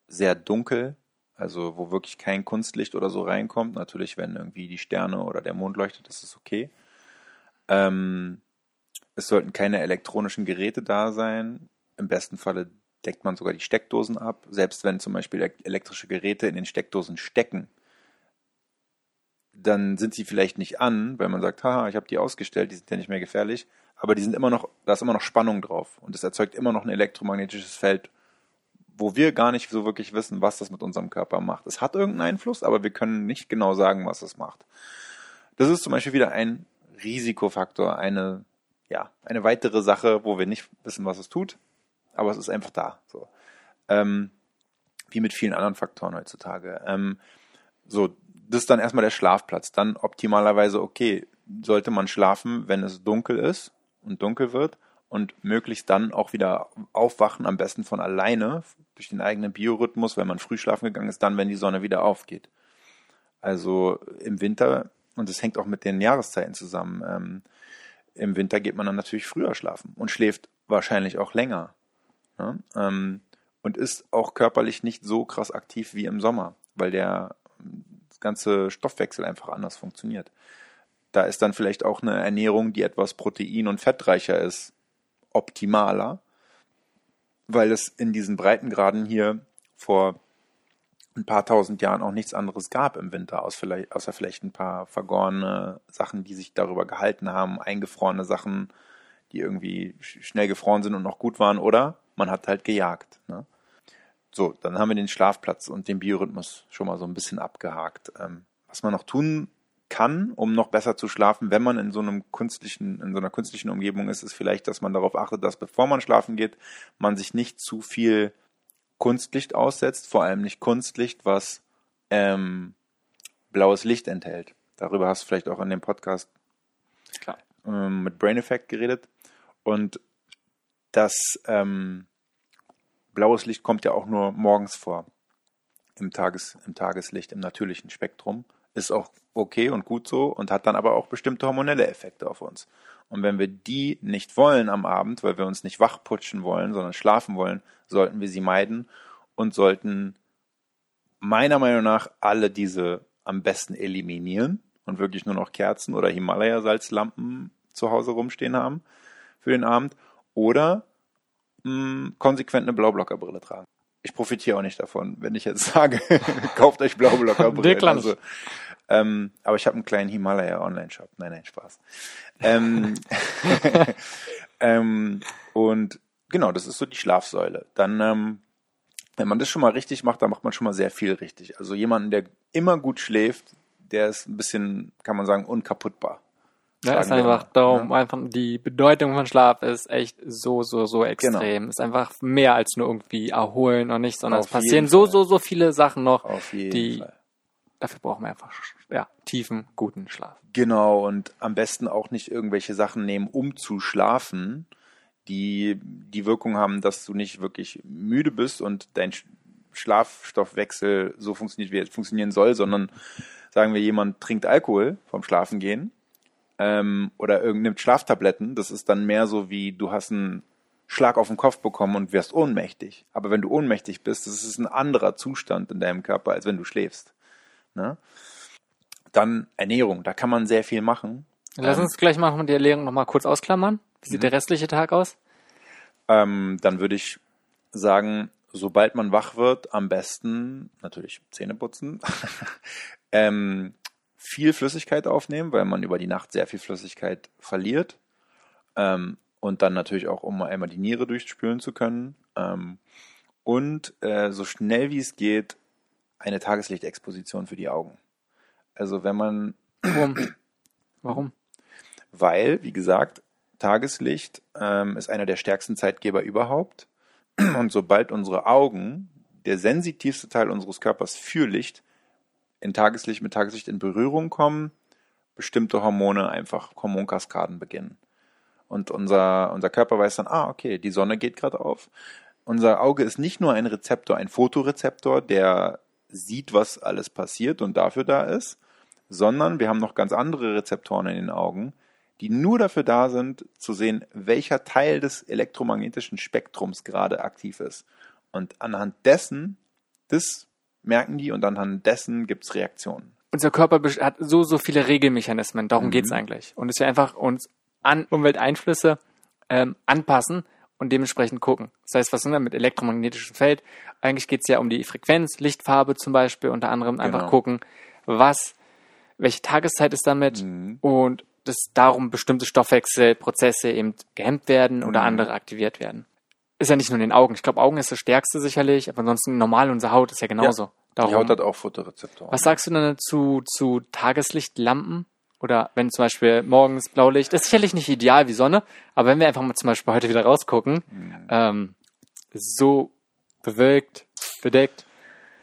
sehr dunkel, also wo wirklich kein Kunstlicht oder so reinkommt. Natürlich, wenn irgendwie die Sterne oder der Mond leuchtet, ist es okay. Ähm, es sollten keine elektronischen Geräte da sein. Im besten Falle deckt man sogar die Steckdosen ab. Selbst wenn zum Beispiel elek- elektrische Geräte in den Steckdosen stecken, dann sind sie vielleicht nicht an, weil man sagt, haha, ich habe die ausgestellt, die sind ja nicht mehr gefährlich, aber die sind immer noch, da ist immer noch Spannung drauf und es erzeugt immer noch ein elektromagnetisches Feld, wo wir gar nicht so wirklich wissen, was das mit unserem Körper macht. Es hat irgendeinen Einfluss, aber wir können nicht genau sagen, was es macht. Das ist zum Beispiel wieder ein Risikofaktor, eine ja, eine weitere Sache, wo wir nicht wissen, was es tut, aber es ist einfach da. So. Ähm, wie mit vielen anderen Faktoren heutzutage. Ähm, so, das ist dann erstmal der Schlafplatz. Dann optimalerweise, okay, sollte man schlafen, wenn es dunkel ist und dunkel wird und möglichst dann auch wieder aufwachen, am besten von alleine, durch den eigenen Biorhythmus, wenn man früh schlafen gegangen ist, dann, wenn die Sonne wieder aufgeht. Also im Winter, und das hängt auch mit den Jahreszeiten zusammen, ähm, im Winter geht man dann natürlich früher schlafen und schläft wahrscheinlich auch länger. Ne? Ähm, und ist auch körperlich nicht so krass aktiv wie im Sommer, weil der ganze Stoffwechsel einfach anders funktioniert. Da ist dann vielleicht auch eine Ernährung, die etwas protein- und fettreicher ist, optimaler, weil es in diesen Breitengraden hier vor ein paar tausend Jahren auch nichts anderes gab im Winter, außer vielleicht ein paar vergorene Sachen, die sich darüber gehalten haben, eingefrorene Sachen, die irgendwie schnell gefroren sind und noch gut waren, oder man hat halt gejagt. Ne? So, dann haben wir den Schlafplatz und den Biorhythmus schon mal so ein bisschen abgehakt. Ähm, was man noch tun kann, um noch besser zu schlafen, wenn man in so einem künstlichen, in so einer künstlichen Umgebung ist, ist vielleicht, dass man darauf achtet, dass bevor man schlafen geht, man sich nicht zu viel Kunstlicht aussetzt, vor allem nicht Kunstlicht, was ähm, blaues Licht enthält. Darüber hast du vielleicht auch in dem Podcast ähm, mit Brain Effect geredet. Und das ähm, blaues Licht kommt ja auch nur morgens vor. Im, Tages, Im Tageslicht, im natürlichen Spektrum. Ist auch okay und gut so und hat dann aber auch bestimmte hormonelle Effekte auf uns. Und wenn wir die nicht wollen am Abend, weil wir uns nicht wachputschen wollen, sondern schlafen wollen, sollten wir sie meiden und sollten meiner Meinung nach alle diese am besten eliminieren und wirklich nur noch Kerzen oder Himalaya-Salzlampen zu Hause rumstehen haben für den Abend oder mh, mm, konsequent eine Blaublockerbrille tragen. Ich profitiere auch nicht davon, wenn ich jetzt [laughs] sage, [laughs] kauft euch Blaublockerbrillen. also, ähm, aber ich habe einen kleinen Himalaya Online-Shop. Nein, nein, Spaß. Ähm, [laughs] ähm, und genau, das ist so die Schlafsäule. Dann, ähm, wenn man das schon mal richtig macht, dann macht man schon mal sehr viel richtig. Also jemanden, der immer gut schläft, der ist ein bisschen, kann man sagen, unkaputtbar. Ja, ist einfach darum, ja. einfach die Bedeutung von Schlaf ist echt so, so, so extrem. Genau. Ist einfach mehr als nur irgendwie erholen und nicht, sondern Auf es passieren so, so, so viele Sachen noch, die Fall dafür brauchen wir einfach ja, tiefen, guten Schlaf. Genau, und am besten auch nicht irgendwelche Sachen nehmen, um zu schlafen, die die Wirkung haben, dass du nicht wirklich müde bist und dein Schlafstoffwechsel so funktioniert, wie er funktionieren soll, sondern sagen wir, jemand trinkt Alkohol vom Schlafengehen ähm, oder nimmt Schlaftabletten, das ist dann mehr so wie, du hast einen Schlag auf den Kopf bekommen und wirst ohnmächtig. Aber wenn du ohnmächtig bist, das ist ein anderer Zustand in deinem Körper, als wenn du schläfst. Ne? Dann Ernährung, da kann man sehr viel machen. Lass ähm, uns gleich mal die Ernährung nochmal kurz ausklammern. Wie sieht mhm. der restliche Tag aus? Ähm, dann würde ich sagen, sobald man wach wird, am besten natürlich Zähne putzen, [laughs] ähm, viel Flüssigkeit aufnehmen, weil man über die Nacht sehr viel Flüssigkeit verliert. Ähm, und dann natürlich auch, um einmal die Niere durchspülen zu können. Ähm, und äh, so schnell wie es geht, eine Tageslichtexposition für die Augen. Also wenn man. Warum? Warum? Weil, wie gesagt, Tageslicht ähm, ist einer der stärksten Zeitgeber überhaupt. Und sobald unsere Augen, der sensitivste Teil unseres Körpers für Licht, in Tageslicht mit Tageslicht in Berührung kommen, bestimmte Hormone einfach Hormonkaskaden beginnen. Und unser, unser Körper weiß dann, ah, okay, die Sonne geht gerade auf. Unser Auge ist nicht nur ein Rezeptor, ein Fotorezeptor, der sieht, was alles passiert und dafür da ist, sondern wir haben noch ganz andere Rezeptoren in den Augen, die nur dafür da sind, zu sehen, welcher Teil des elektromagnetischen Spektrums gerade aktiv ist. Und anhand dessen, das merken die und anhand dessen gibt's Reaktionen. Unser Körper hat so, so viele Regelmechanismen, darum mhm. geht's eigentlich. Und es ist ja einfach uns an Umwelteinflüsse ähm, anpassen und dementsprechend gucken. Das heißt, was sind wir mit elektromagnetischem Feld? Eigentlich geht es ja um die Frequenz, Lichtfarbe zum Beispiel, unter anderem einfach genau. gucken, was, welche Tageszeit ist damit mhm. und dass darum bestimmte Stoffwechselprozesse eben gehemmt werden oder mhm. andere aktiviert werden. Ist ja nicht nur in den Augen. Ich glaube, Augen ist das Stärkste sicherlich, aber ansonsten normal unsere Haut ist ja genauso. Ja. Darum. Die Haut hat auch Fotorezeptoren. Was sagst du denn zu, zu Tageslichtlampen? oder wenn zum Beispiel morgens Blaulicht, das ist sicherlich nicht ideal wie Sonne, aber wenn wir einfach mal zum Beispiel heute wieder rausgucken, mhm. ähm, so bewölkt, bedeckt.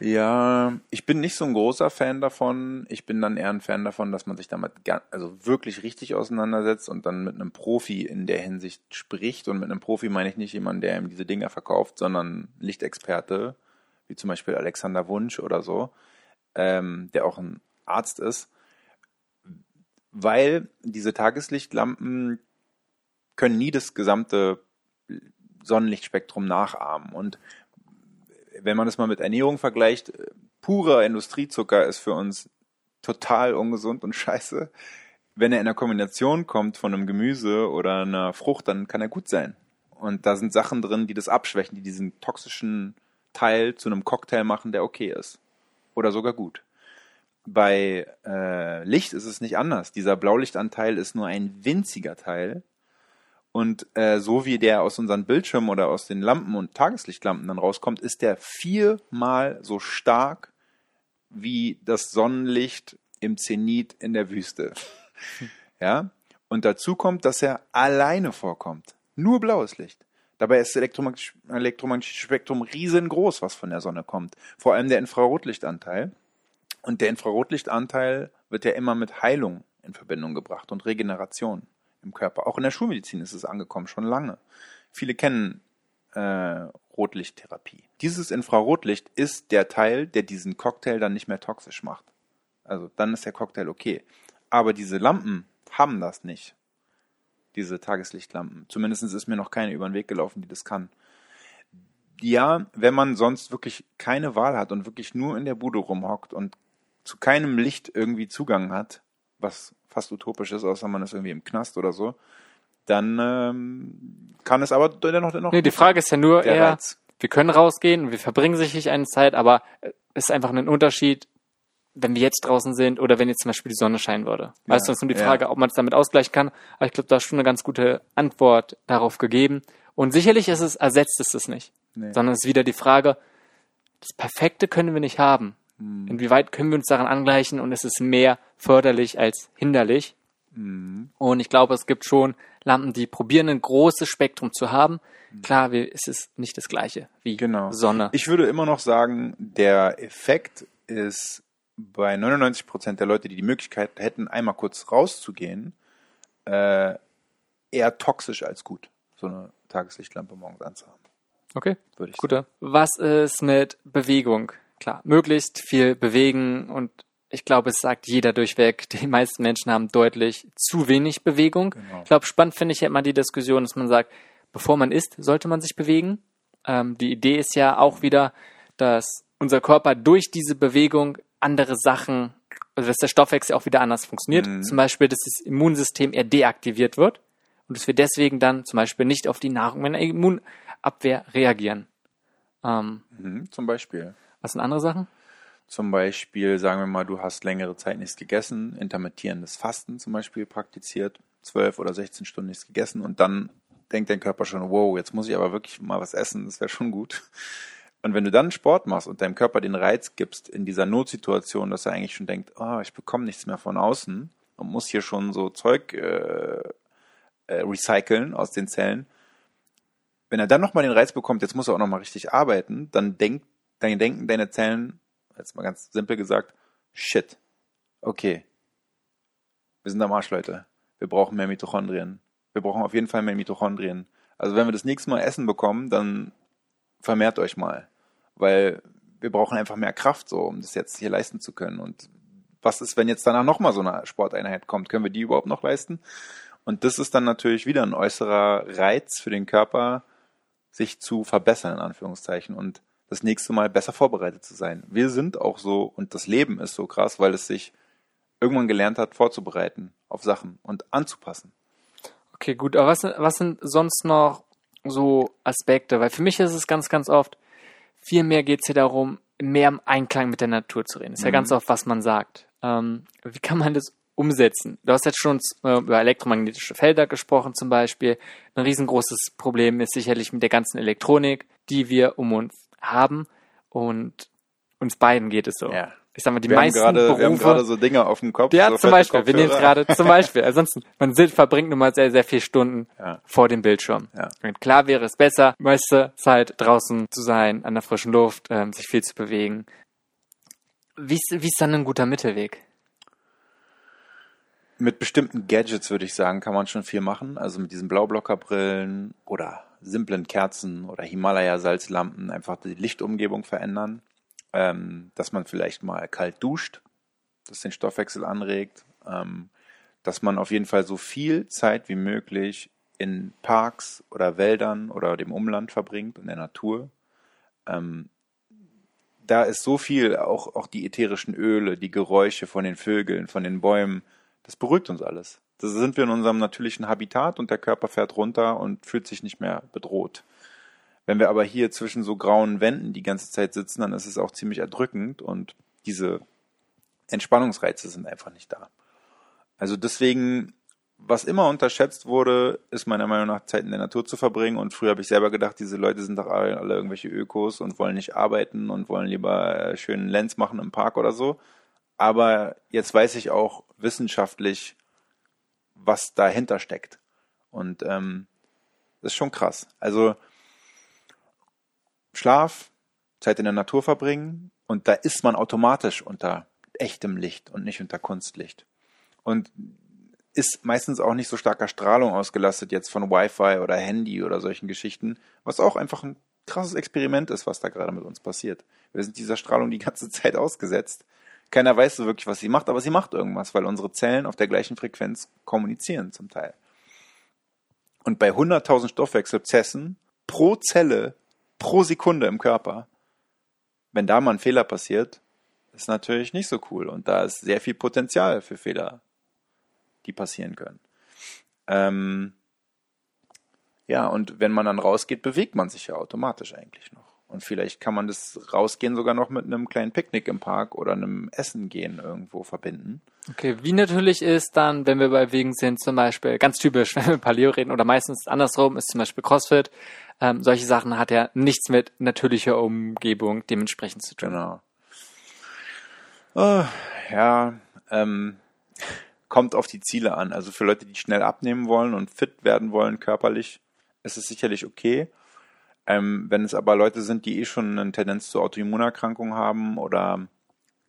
Ja, ich bin nicht so ein großer Fan davon. Ich bin dann eher ein Fan davon, dass man sich damit also wirklich richtig auseinandersetzt und dann mit einem Profi in der Hinsicht spricht. Und mit einem Profi meine ich nicht jemanden, der ihm diese Dinger verkauft, sondern Lichtexperte, wie zum Beispiel Alexander Wunsch oder so, ähm, der auch ein Arzt ist weil diese Tageslichtlampen können nie das gesamte Sonnenlichtspektrum nachahmen. Und wenn man das mal mit Ernährung vergleicht, purer Industriezucker ist für uns total ungesund und scheiße. Wenn er in der Kombination kommt von einem Gemüse oder einer Frucht, dann kann er gut sein. Und da sind Sachen drin, die das abschwächen, die diesen toxischen Teil zu einem Cocktail machen, der okay ist. Oder sogar gut. Bei äh, Licht ist es nicht anders. Dieser Blaulichtanteil ist nur ein winziger Teil. Und äh, so wie der aus unseren Bildschirmen oder aus den Lampen und Tageslichtlampen dann rauskommt, ist der viermal so stark wie das Sonnenlicht im Zenit in der Wüste. [laughs] ja? Und dazu kommt, dass er alleine vorkommt. Nur blaues Licht. Dabei ist das elektromagnetische Spektrum riesengroß, was von der Sonne kommt. Vor allem der Infrarotlichtanteil. Und der Infrarotlichtanteil wird ja immer mit Heilung in Verbindung gebracht und Regeneration im Körper. Auch in der Schulmedizin ist es angekommen, schon lange. Viele kennen äh, Rotlichttherapie. Dieses Infrarotlicht ist der Teil, der diesen Cocktail dann nicht mehr toxisch macht. Also dann ist der Cocktail okay. Aber diese Lampen haben das nicht. Diese Tageslichtlampen. Zumindest ist mir noch keine über den Weg gelaufen, die das kann. Ja, wenn man sonst wirklich keine Wahl hat und wirklich nur in der Bude rumhockt und zu keinem Licht irgendwie Zugang hat, was fast utopisch ist, außer man ist irgendwie im Knast oder so, dann ähm, kann es aber dennoch dennoch. Nee, die Frage ist ja nur eher, Reiz. wir können rausgehen, wir verbringen sicherlich eine Zeit, aber es ist einfach ein Unterschied, wenn wir jetzt draußen sind oder wenn jetzt zum Beispiel die Sonne scheinen würde. Ja, weißt du, es ist nur die Frage, ja. ob man es damit ausgleichen kann. Aber ich glaube, da ist schon eine ganz gute Antwort darauf gegeben. Und sicherlich ist es, ersetzt es das nicht. Nee. Sondern es ist wieder die Frage, das Perfekte können wir nicht haben. Mhm. Inwieweit können wir uns daran angleichen und ist es mehr förderlich als hinderlich? Mhm. Und ich glaube, es gibt schon Lampen, die probieren, ein großes Spektrum zu haben. Mhm. Klar, es ist nicht das gleiche wie genau. Sonne. Ich würde immer noch sagen, der Effekt ist bei 99 Prozent der Leute, die die Möglichkeit hätten, einmal kurz rauszugehen, äh, eher toxisch als gut, so eine Tageslichtlampe morgens anzuhaben. Okay, würde ich Guter. Sagen. Was ist mit Bewegung? Klar, möglichst viel bewegen und ich glaube, es sagt jeder durchweg, die meisten Menschen haben deutlich zu wenig Bewegung. Genau. Ich glaube, spannend finde ich ja immer die Diskussion, dass man sagt, bevor man isst, sollte man sich bewegen. Ähm, die Idee ist ja auch wieder, dass unser Körper durch diese Bewegung andere Sachen, also dass der Stoffwechsel auch wieder anders funktioniert. Mhm. Zum Beispiel, dass das Immunsystem eher deaktiviert wird und dass wir deswegen dann zum Beispiel nicht auf die Nahrung in der Immunabwehr reagieren. Ähm, mhm, zum Beispiel. Was sind andere Sachen? Zum Beispiel, sagen wir mal, du hast längere Zeit nichts gegessen, intermittierendes Fasten zum Beispiel praktiziert, zwölf oder 16 Stunden nichts gegessen und dann denkt dein Körper schon, wow, jetzt muss ich aber wirklich mal was essen, das wäre schon gut. Und wenn du dann Sport machst und deinem Körper den Reiz gibst in dieser Notsituation, dass er eigentlich schon denkt, oh, ich bekomme nichts mehr von außen und muss hier schon so Zeug äh, äh, recyceln aus den Zellen, wenn er dann nochmal den Reiz bekommt, jetzt muss er auch nochmal richtig arbeiten, dann denkt dann denken deine Zellen, jetzt mal ganz simpel gesagt, shit, okay, wir sind am Arsch, Leute. Wir brauchen mehr Mitochondrien. Wir brauchen auf jeden Fall mehr Mitochondrien. Also wenn wir das nächste Mal Essen bekommen, dann vermehrt euch mal. Weil wir brauchen einfach mehr Kraft, so, um das jetzt hier leisten zu können. Und was ist, wenn jetzt danach nochmal so eine Sporteinheit kommt? Können wir die überhaupt noch leisten? Und das ist dann natürlich wieder ein äußerer Reiz für den Körper, sich zu verbessern, in Anführungszeichen. Und das nächste Mal besser vorbereitet zu sein. Wir sind auch so und das Leben ist so krass, weil es sich irgendwann gelernt hat, vorzubereiten auf Sachen und anzupassen. Okay, gut. Aber was, was sind sonst noch so Aspekte? Weil für mich ist es ganz, ganz oft, viel mehr geht es hier darum, mehr im Einklang mit der Natur zu reden. Das ist mhm. ja ganz oft, was man sagt. Ähm, wie kann man das umsetzen? Du hast jetzt schon äh, über elektromagnetische Felder gesprochen zum Beispiel. Ein riesengroßes Problem ist sicherlich mit der ganzen Elektronik, die wir um uns haben und uns beiden geht es so. Ja, ich sag mal, die Wir haben meisten gerade, wir haben Berufe. gerade so Dinge auf dem Kopf. Ja, so zum Beispiel. Wir nehmen gerade zum [laughs] Beispiel. Ansonsten, man sit- verbringt nun mal sehr, sehr viele Stunden Ja. vor dem Bildschirm. Ja. Und klar wäre es besser, meiste Zeit draußen zu sein, an der frischen Luft, ähm, sich viel zu bewegen. Wie ist, wie ist dann ein guter Mittelweg? Mit bestimmten Gadgets würde ich sagen, kann man schon viel machen. Also mit diesen Blaublockerbrillen oder simplen Kerzen oder Himalaya-Salzlampen einfach die Lichtumgebung verändern. Ähm, dass man vielleicht mal kalt duscht, das den Stoffwechsel anregt. Ähm, dass man auf jeden Fall so viel Zeit wie möglich in Parks oder Wäldern oder dem Umland verbringt, in der Natur. Ähm, da ist so viel, auch, auch die ätherischen Öle, die Geräusche von den Vögeln, von den Bäumen, das beruhigt uns alles. Da sind wir in unserem natürlichen Habitat und der Körper fährt runter und fühlt sich nicht mehr bedroht. Wenn wir aber hier zwischen so grauen Wänden die ganze Zeit sitzen, dann ist es auch ziemlich erdrückend und diese Entspannungsreize sind einfach nicht da. Also deswegen, was immer unterschätzt wurde, ist meiner Meinung nach Zeit in der Natur zu verbringen. Und früher habe ich selber gedacht, diese Leute sind doch alle, alle irgendwelche Ökos und wollen nicht arbeiten und wollen lieber äh, schönen Lenz machen im Park oder so. Aber jetzt weiß ich auch wissenschaftlich, was dahinter steckt. Und ähm, das ist schon krass. Also Schlaf, Zeit in der Natur verbringen und da ist man automatisch unter echtem Licht und nicht unter Kunstlicht. Und ist meistens auch nicht so starker Strahlung ausgelastet jetzt von Wi-Fi oder Handy oder solchen Geschichten, was auch einfach ein krasses Experiment ist, was da gerade mit uns passiert. Wir sind dieser Strahlung die ganze [laughs] Zeit ausgesetzt. Keiner weiß so wirklich, was sie macht, aber sie macht irgendwas, weil unsere Zellen auf der gleichen Frequenz kommunizieren zum Teil. Und bei 100.000 Stoffwechselprozessen pro Zelle, pro Sekunde im Körper, wenn da mal ein Fehler passiert, ist natürlich nicht so cool. Und da ist sehr viel Potenzial für Fehler, die passieren können. Ähm, ja, und wenn man dann rausgeht, bewegt man sich ja automatisch eigentlich noch. Und vielleicht kann man das Rausgehen sogar noch mit einem kleinen Picknick im Park oder einem Essen gehen irgendwo verbinden. Okay, wie natürlich ist dann, wenn wir bei Wegen sind, zum Beispiel, ganz typisch, [laughs] wenn wir Paleo reden, oder meistens andersrum, ist zum Beispiel CrossFit. Ähm, solche Sachen hat ja nichts mit natürlicher Umgebung dementsprechend zu tun. Genau. Oh, ja, ähm, kommt auf die Ziele an. Also für Leute, die schnell abnehmen wollen und fit werden wollen körperlich, ist es sicherlich okay. Ähm, wenn es aber Leute sind, die eh schon eine Tendenz zu Autoimmunerkrankungen haben oder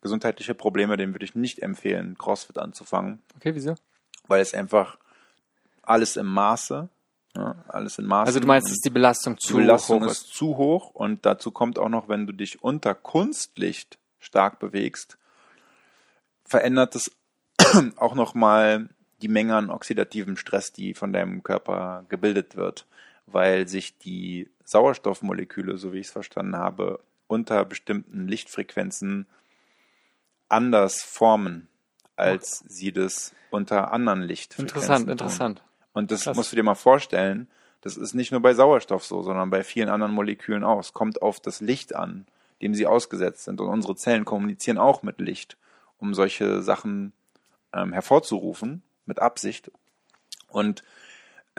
gesundheitliche Probleme, denen würde ich nicht empfehlen, CrossFit anzufangen, Okay, wieso? weil es einfach alles im Maße, ja, alles in Maße. Also du meinst, dass die Belastung die zu Belastung hoch ist ist? zu hoch und dazu kommt auch noch, wenn du dich unter Kunstlicht stark bewegst, verändert es [clears throat] auch noch mal die Menge an oxidativem Stress, die von deinem Körper gebildet wird, weil sich die Sauerstoffmoleküle, so wie ich es verstanden habe, unter bestimmten Lichtfrequenzen anders formen, als sie das unter anderen Lichtfrequenzen Interessant, tun. interessant. Und das Krass. musst du dir mal vorstellen, das ist nicht nur bei Sauerstoff so, sondern bei vielen anderen Molekülen auch. Es kommt auf das Licht an, dem sie ausgesetzt sind. Und unsere Zellen kommunizieren auch mit Licht, um solche Sachen ähm, hervorzurufen, mit Absicht. Und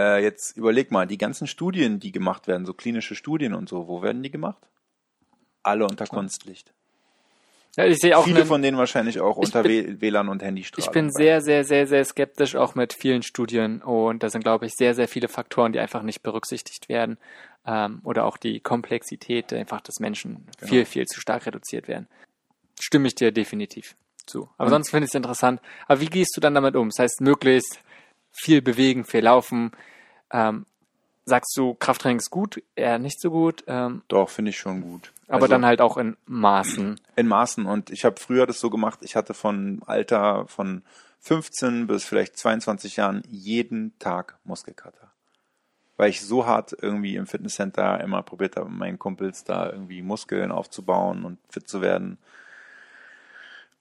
äh, jetzt überleg mal, die ganzen Studien, die gemacht werden, so klinische Studien und so, wo werden die gemacht? Alle unter Kunstlicht. Ja, ich sehe auch Viele einen, von denen wahrscheinlich auch unter bin- WLAN und Handystrahlung. ich bin sehr, sehr, sehr, sehr skeptisch auch mit vielen Studien und da sind, glaube ich, sehr, sehr viele Faktoren, die einfach nicht berücksichtigt werden ähm, oder auch die Komplexität einfach des Menschen Genau. viel, viel zu stark reduziert werden. Stimme ich dir definitiv zu. Aber Und- sonst finde ich es interessant. Aber wie gehst du dann damit um? Das heißt, möglichst viel bewegen, viel laufen. Ähm, sagst du, Krafttraining ist gut, eher nicht so gut, ähm, Doch, finde ich schon gut. aber Also- dann halt auch in Maßen. In Maßen. Und ich habe früher das so gemacht, ich hatte von Alter von 15 bis vielleicht 22 Jahren jeden Tag Muskelkater. Weil ich so hart irgendwie im Fitnesscenter immer probiert habe, mit meinen Kumpels da irgendwie Muskeln aufzubauen und fit zu werden.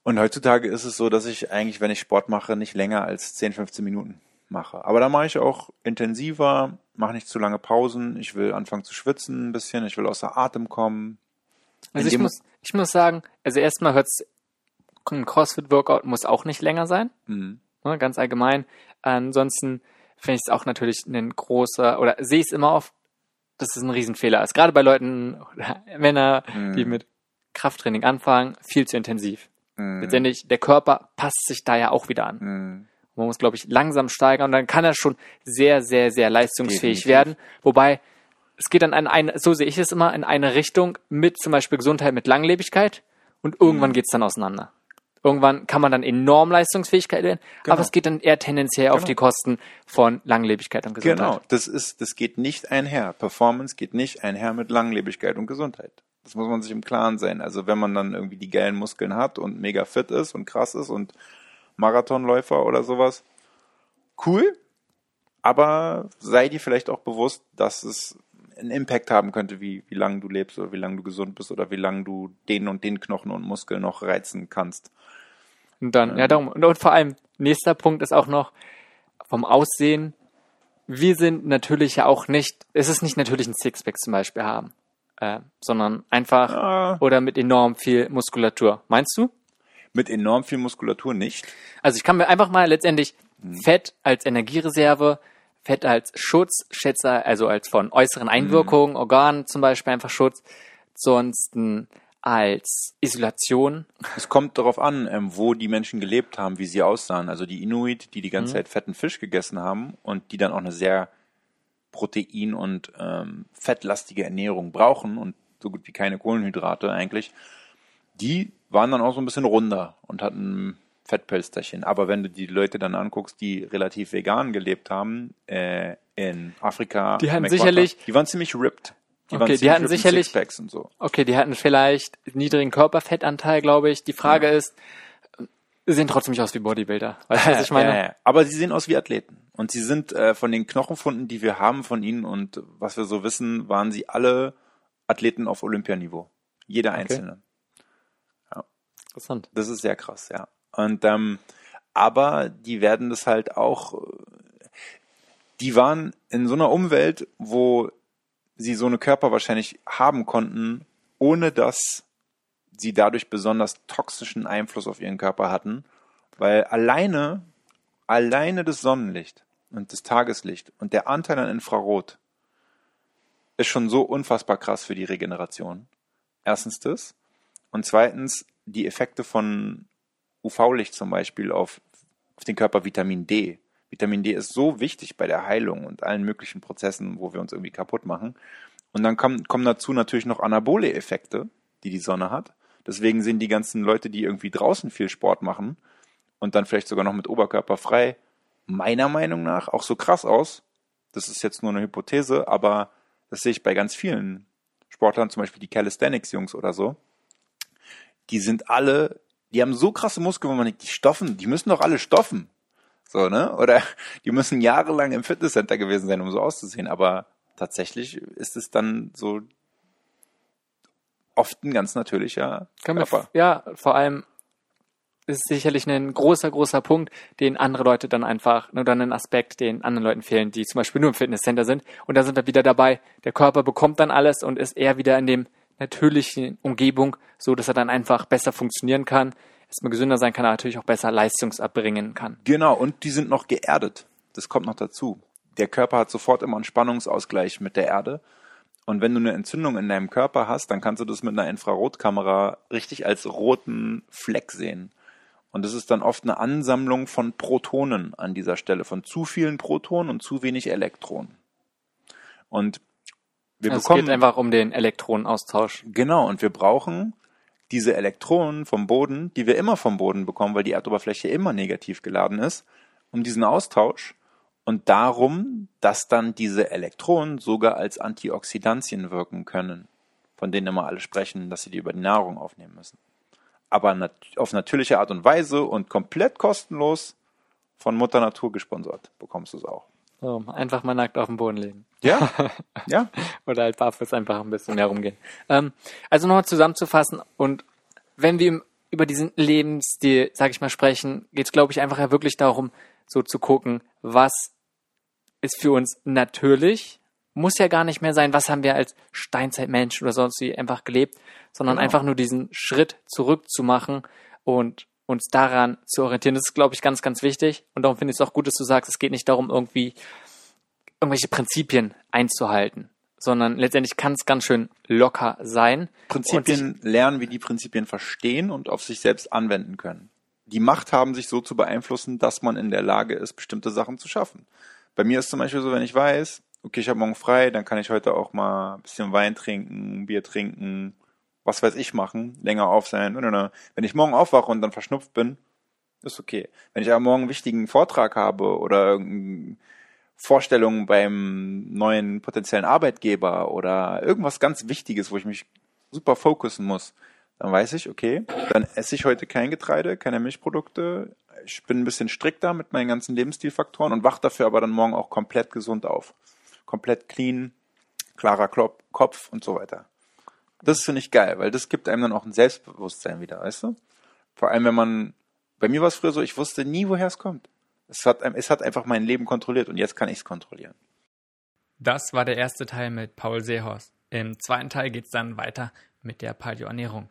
Und heutzutage ist es so, dass ich eigentlich, wenn ich Sport mache, nicht länger als 10, 15 Minuten mache. Aber da mache ich auch intensiver, mache nicht zu lange Pausen. Ich will anfangen zu schwitzen ein bisschen, ich will außer Atem kommen. Also ich muss, ich muss sagen, also erstmal hört's, ein CrossFit-Workout muss auch nicht länger sein, Mhm. ne, ganz allgemein. Ansonsten finde ich es auch natürlich ein großer, oder sehe ich es immer oft, dass es ein Riesenfehler ist. Gerade bei Leuten, oder [laughs] Männer, die Mhm. mit Krafttraining anfangen, viel zu intensiv. Mhm. Letztendlich, der Körper passt sich da ja auch wieder an. Mhm. Man muss, glaube ich, langsam steigern und dann kann er schon sehr, sehr, sehr leistungsfähig Definitiv. werden. Wobei, es geht dann in eine, so sehe ich es immer, in eine Richtung mit zum Beispiel Gesundheit, mit Langlebigkeit und Mhm. irgendwann geht's dann auseinander. Irgendwann kann man dann enorm Leistungsfähigkeit werden, Genau. aber es geht dann eher tendenziell auf Genau. die Kosten von Langlebigkeit und Gesundheit. Genau, das ist, das geht nicht einher. Performance geht nicht einher mit Langlebigkeit und Gesundheit. Das muss man sich im Klaren sein. Also wenn man dann irgendwie die geilen Muskeln hat und mega fit ist und krass ist und Marathonläufer oder sowas, cool. Aber sei dir vielleicht auch bewusst, dass es einen Impact haben könnte, wie, wie lange du lebst oder wie lange du gesund bist oder wie lange du den und den Knochen und Muskel noch reizen kannst. Und dann, ja, darum. Und, und vor allem, nächster Punkt ist auch noch vom Aussehen. Wir sind natürlich ja auch nicht, es ist nicht natürlich ein Sixpack zum Beispiel haben, äh, sondern einfach Ah. oder mit enorm viel Muskulatur. Meinst du? Mit enorm viel Muskulatur nicht. Also ich kann mir einfach mal letztendlich Mhm. Fett als Energiereserve, Fett als Schutz, Schätzer, also als von äußeren Mhm. Einwirkungen, Organen zum Beispiel einfach Schutz, sonst als Isolation. Es kommt darauf an, ähm, wo die Menschen gelebt haben, wie sie aussahen. Also die Inuit, die die ganze Zeit fetten Fisch gegessen haben und die dann auch eine sehr protein- und ähm, fettlastige Ernährung brauchen und so gut wie keine Kohlenhydrate eigentlich, die waren dann auch so ein bisschen runder und hatten Fettpölsterchen. Aber wenn du die Leute dann anguckst, die relativ vegan gelebt haben, äh, in Afrika, Die hatten sicherlich- die waren ziemlich ripped. Die Okay, waren die hatten sicherlich- Sixpacks und so. Okay, die hatten vielleicht niedrigen Körperfettanteil, glaube ich. Die Frage ist, sie sehen trotzdem nicht aus wie Bodybuilder. Weißt du, was ich [laughs] meine? Ja, ja. Aber sie sehen aus wie Athleten. Und sie sind äh, von den Knochenfunden, die wir haben von ihnen und was wir so wissen, waren sie alle Athleten auf Olympianiveau. Jeder einzelne. Interessant. Das ist sehr krass, ja. Und ähm, aber die werden das halt auch. Die waren in so einer Umwelt, wo sie so eine Körper wahrscheinlich haben konnten, ohne dass sie dadurch besonders toxischen Einfluss auf ihren Körper hatten, weil alleine, alleine das Sonnenlicht und das Tageslicht und der Anteil an Infrarot ist schon so unfassbar krass für die Regeneration. Erstens das. Und zweitens die Effekte von UV-Licht zum Beispiel auf, auf den Körper Vitamin D. Vitamin D ist so wichtig bei der Heilung und allen möglichen Prozessen, wo wir uns irgendwie kaputt machen. Und dann kommen, kommen dazu natürlich noch anabole Effekte, die die Sonne hat. Deswegen sehen die ganzen Leute, die irgendwie draußen viel Sport machen und dann vielleicht sogar noch mit Oberkörper frei, meiner Meinung nach auch so krass aus. Das ist jetzt nur eine Hypothese, aber das sehe ich bei ganz vielen Sportlern, zum Beispiel die Calisthenics-Jungs oder so. Die sind alle, die haben so krasse Muskeln, wo man denkt, die stoffen, die müssen doch alle stoffen. So, ne? Oder [laughs] die müssen jahrelang im Fitnesscenter gewesen sein, um so auszusehen. Aber tatsächlich ist es dann so oft ein ganz natürlicher Kann Körper. ja, vor allem ist sicherlich ein großer, großer Punkt, den andere Leute dann einfach, oder ein Aspekt, den anderen Leuten fehlen, die zum Beispiel nur im Fitnesscenter sind. Und da sind wir wieder dabei. Der Körper bekommt dann alles und ist eher wieder in dem natürlichen Umgebung, so dass er dann einfach besser funktionieren kann, erstmal gesünder sein kann, aber natürlich auch besser Leistungsabbringen kann. Genau, und die sind noch geerdet. Das kommt noch dazu. Der Körper hat sofort immer einen Spannungsausgleich mit der Erde. Und wenn du eine Entzündung in deinem Körper hast, dann kannst du das mit einer Infrarotkamera richtig als roten Fleck sehen. Und das ist dann oft eine Ansammlung von Protonen an dieser Stelle, von zu vielen Protonen und zu wenig Elektronen. Und wir Also es bekommen geht einfach um den Elektronenaustausch. Genau, und wir brauchen diese Elektronen vom Boden, die wir immer vom Boden bekommen, weil die Erdoberfläche immer negativ geladen ist, um diesen Austausch und darum, dass dann diese Elektronen sogar als Antioxidantien wirken können, von denen immer alle sprechen, dass sie die über die Nahrung aufnehmen müssen. Aber nat auf natürliche Art und Weise und komplett kostenlos von Mutter Natur gesponsert bekommst du es auch. So, einfach mal nackt auf dem Boden legen. Ja, [laughs] ja, Oder halt barfuß einfach ein bisschen mehr rumgehen. Ähm, also nochmal zusammenzufassen und wenn wir über diesen Lebensstil, sag ich mal, sprechen, geht es, glaube ich, einfach ja wirklich darum, so zu gucken, was ist für uns natürlich, muss ja gar nicht mehr sein, was haben wir als Steinzeitmensch oder sonst wie einfach gelebt, sondern Genau. einfach nur diesen Schritt zurück zu machen und uns daran zu orientieren. Das ist, glaube ich, ganz, ganz wichtig. Und darum finde ich es auch gut, dass du sagst, es geht nicht darum, irgendwie irgendwelche Prinzipien einzuhalten, sondern letztendlich kann es ganz schön locker sein. Prinzipien lernen, wie die Prinzipien verstehen und auf sich selbst anwenden können. Die Macht haben, sich so zu beeinflussen, dass man in der Lage ist, bestimmte Sachen zu schaffen. Bei mir ist zum Beispiel so, wenn ich weiß, okay, ich habe morgen frei, dann kann ich heute auch mal ein bisschen Wein trinken, Bier trinken, was weiß ich machen, länger auf sein. Wenn ich morgen aufwache und dann verschnupft bin, ist okay. Wenn ich aber morgen einen wichtigen Vortrag habe oder Vorstellungen beim neuen potenziellen Arbeitgeber oder irgendwas ganz Wichtiges, wo ich mich super fokussen muss, dann weiß ich, okay, dann esse ich heute kein Getreide, keine Milchprodukte. Ich bin ein bisschen strikter mit meinen ganzen Lebensstilfaktoren und wache dafür aber dann morgen auch komplett gesund auf. Komplett clean, klarer Kopf und so weiter. Das finde ich geil, weil das gibt einem dann auch ein Selbstbewusstsein wieder, weißt du? Vor allem, wenn man bei mir war es früher so, ich wusste nie, woher es kommt. Es hat, es hat einfach mein Leben kontrolliert und jetzt kann ich es kontrollieren. Das war der erste Teil mit Paul Seehorst. Im zweiten Teil geht es dann weiter mit der Paleoernährung.